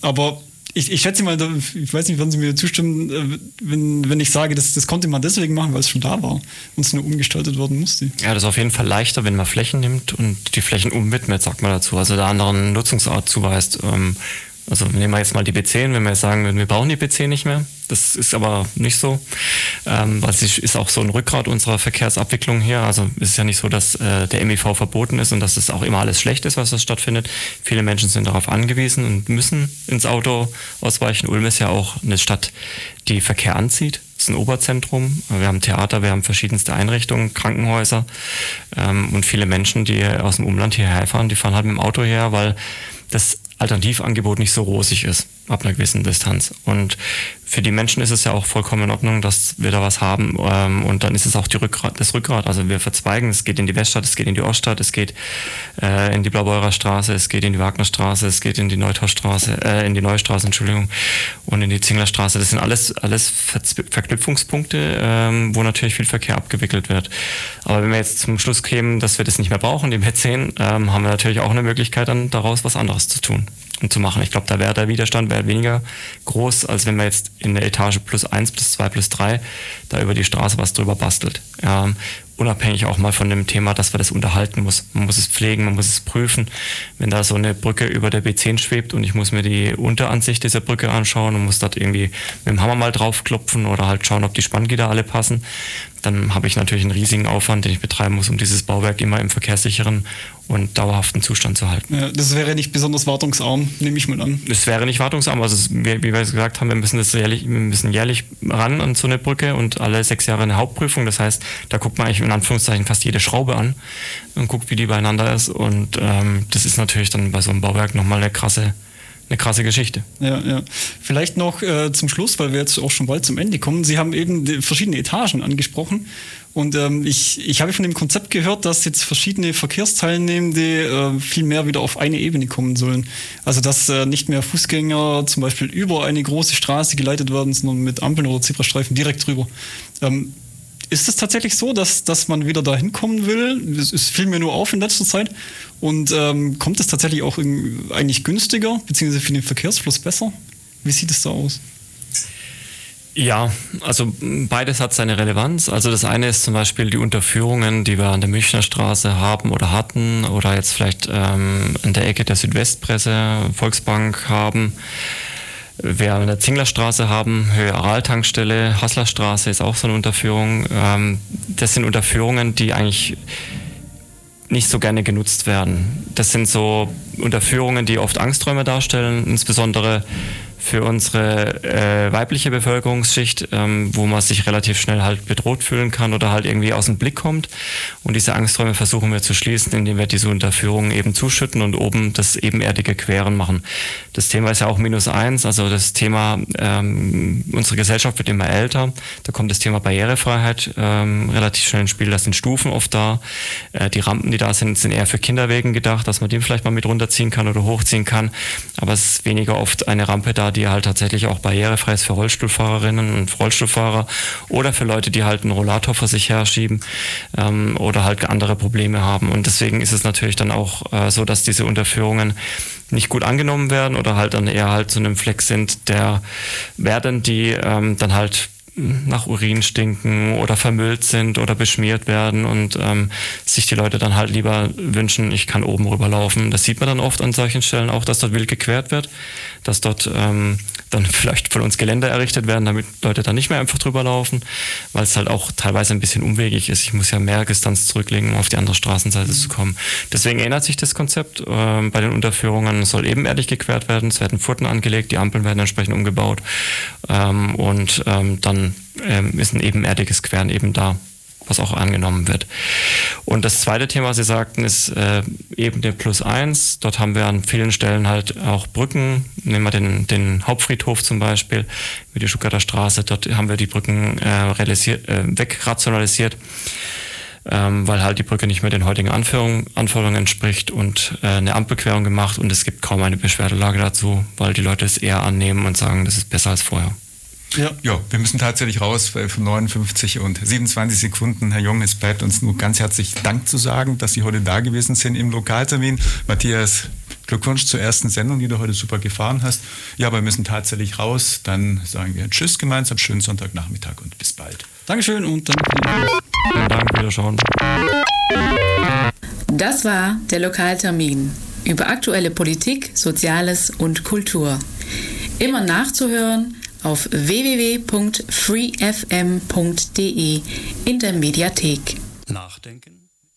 Aber ich, ich schätze mal, ich weiß nicht, wann Sie mir zustimmen, äh, wenn, wenn ich sage, das, das konnte man deswegen machen, weil es schon da war und es nur umgestaltet werden musste. Ja, das ist auf jeden Fall leichter, wenn man Flächen nimmt und die Flächen umwidmet, sagt man dazu, also der anderen Nutzungsart zuweist. Ähm, also nehmen wir jetzt mal die B10, wenn wir sagen, wir brauchen die B10 nicht mehr. Das ist aber nicht so, ähm, weil es ist auch so ein Rückgrat unserer Verkehrsabwicklung hier. Also es ist ja nicht so, dass äh, der MIV verboten ist und dass es auch immer alles schlecht ist, was da stattfindet. Viele Menschen sind darauf angewiesen und müssen ins Auto ausweichen. Ulm ist ja auch eine Stadt, die Verkehr anzieht. Es ist ein Oberzentrum. Wir haben Theater, wir haben verschiedenste Einrichtungen, Krankenhäuser ähm, und viele Menschen, die aus dem Umland hierher fahren, die fahren halt mit dem Auto her, weil das Alternativangebot nicht so rosig ist ab einer gewissen Distanz. Und für die Menschen ist es ja auch vollkommen in Ordnung, dass wir da was haben. Ähm, und dann ist es auch die Rückgrat, das Rückgrat. Also wir verzweigen, es geht in die Weststadt, es geht in die Oststadt, es geht äh, in die Blaubeurer Straße, es geht in die Wagnerstraße, es geht in die Neutorstraße, äh, in die Neustraße, Entschuldigung, und in die Zinglerstraße. Das sind alles, alles Ver Verknüpfungspunkte, ähm, wo natürlich viel Verkehr abgewickelt wird. Aber wenn wir jetzt zum Schluss kämen, dass wir das nicht mehr brauchen, die B10, ähm, haben wir natürlich auch eine Möglichkeit, dann daraus was anderes zu tun und zu machen. Ich glaube, da wäre der Widerstand wäre weniger groß, als wenn man jetzt in der Etage plus eins, plus zwei, plus drei da über die Straße was drüber bastelt. Ähm, unabhängig auch mal von dem Thema, dass man das unterhalten muss. Man muss es pflegen, man muss es prüfen. Wenn da so eine Brücke über der B10 schwebt und ich muss mir die Unteransicht dieser Brücke anschauen und muss dort irgendwie mit dem Hammer mal draufklopfen oder halt schauen, ob die Spanngitter alle passen, dann habe ich natürlich einen riesigen Aufwand, den ich betreiben muss, um dieses Bauwerk immer im verkehrssicheren und dauerhaften Zustand zu halten. Ja, das wäre nicht besonders wartungsarm, nehme ich mal an. Es wäre nicht wartungsarm, also es, wie, wie, wir gesagt haben, wir müssen das jährlich, wir müssen jährlich ran an so eine Brücke und alle sechs Jahre eine Hauptprüfung. Das heißt, da guckt man eigentlich in Anführungszeichen fast jede Schraube an und guckt, wie die beieinander ist. Und ähm, das ist natürlich dann bei so einem Bauwerk nochmal eine krasse eine krasse Geschichte. Ja, ja. Vielleicht noch äh, zum Schluss, weil wir jetzt auch schon bald zum Ende kommen. Sie haben eben verschiedene Etagen angesprochen. Und ähm, ich, ich habe von dem Konzept gehört, dass jetzt verschiedene Verkehrsteilnehmende äh, viel mehr wieder auf eine Ebene kommen sollen. Also dass äh, nicht mehr Fußgänger zum Beispiel über eine große Straße geleitet werden, sondern mit Ampeln oder Zebrastreifen direkt drüber. Ähm, ist es tatsächlich so, dass, dass man wieder dahin kommen will? Es fiel mir nur auf in letzter Zeit. Und ähm, kommt es tatsächlich auch eigentlich günstiger, beziehungsweise für den Verkehrsfluss besser? Wie sieht es da aus? Ja, also beides hat seine Relevanz. Also das eine ist zum Beispiel die Unterführungen, die wir an der Münchner Straße haben oder hatten oder jetzt vielleicht ähm, an der Ecke der Südwestpresse, Volksbank haben wir an der Zinglerstraße haben, Höhe Araltankstelle, Hasslerstraße ist auch so eine Unterführung. Ähm, das sind Unterführungen, die eigentlich nicht so gerne genutzt werden. Das sind so Unterführungen, die oft Angsträume darstellen, insbesondere für unsere äh, weibliche Bevölkerungsschicht, ähm, wo man sich relativ schnell halt bedroht fühlen kann oder halt irgendwie aus dem Blick kommt. Und diese Angsträume versuchen wir zu schließen, indem wir diese Unterführungen eben zuschütten und oben das ebenerdige Queren machen. Das Thema ist ja auch minus eins, also das Thema, ähm, unsere Gesellschaft wird immer älter. Da kommt das Thema Barrierefreiheit ähm, relativ schnell ins Spiel. Da sind Stufen oft da. Äh, die Rampen, die da sind, sind eher für Kinderwegen gedacht, dass man den vielleicht mal mit runterziehen kann oder hochziehen kann. Aber es ist weniger oft eine Rampe da, die halt tatsächlich auch barrierefrei ist für Rollstuhlfahrerinnen und Rollstuhlfahrer oder für Leute, die halt einen Rollator vor sich herschieben ähm, oder halt andere Probleme haben. Und deswegen ist es natürlich dann auch äh, so, dass diese Unterführungen nicht gut angenommen werden oder halt dann eher halt zu einem Fleck sind, der werden die ähm, dann halt nach Urin stinken oder vermüllt sind oder beschmiert werden und ähm, sich die Leute dann halt lieber wünschen, ich kann oben rüberlaufen. Das sieht man dann oft an solchen Stellen auch, dass dort wild gequert wird, dass dort ähm, dann vielleicht von uns Geländer errichtet werden, damit Leute dann nicht mehr einfach drüber laufen, weil es halt auch teilweise ein bisschen umwegig ist. Ich muss ja mehr Distanz zurücklegen, um auf die andere Straßenseite zu kommen. Deswegen ändert sich das Konzept. Ähm, bei den Unterführungen soll ebenerdig gequert werden, es werden Furten angelegt, die Ampeln werden entsprechend umgebaut ähm, und ähm, ähm, ist ein ebenerdiges Queren eben da was auch angenommen wird. Und das zweite Thema, was Sie sagten, ist äh, Ebene plus eins. Dort haben wir an vielen Stellen halt auch Brücken. Nehmen wir den, den Hauptfriedhof zum Beispiel, wie die Stuttgarter Straße. Dort haben wir die Brücken äh, realisiert, äh, wegrationalisiert. Ähm, weil halt die Brücke nicht mehr den heutigen Anforderungen, Anforderungen entspricht und äh, eine Ampelquerung gemacht und es gibt kaum eine Beschwerdelage dazu, weil die Leute es eher annehmen und sagen, das ist besser als vorher. Ja. ja, wir müssen tatsächlich raus von 59 und 27 Sekunden. Herr Jung, es bleibt uns nur ganz herzlich Dank zu sagen, dass Sie heute da gewesen sind im Lokaltermin. Matthias, Glückwunsch zur ersten Sendung, die du heute super gefahren hast. Ja, aber wir müssen tatsächlich raus. Dann sagen wir Tschüss gemeinsam, schönen Sonntagnachmittag und bis bald. Dankeschön und danke. Vielen Dank, Wiederschauen. Das war der Lokaltermin über aktuelle Politik, Soziales und Kultur. Immer nachzuhören auf www.freefm.de in der Mediathek. Nachdenken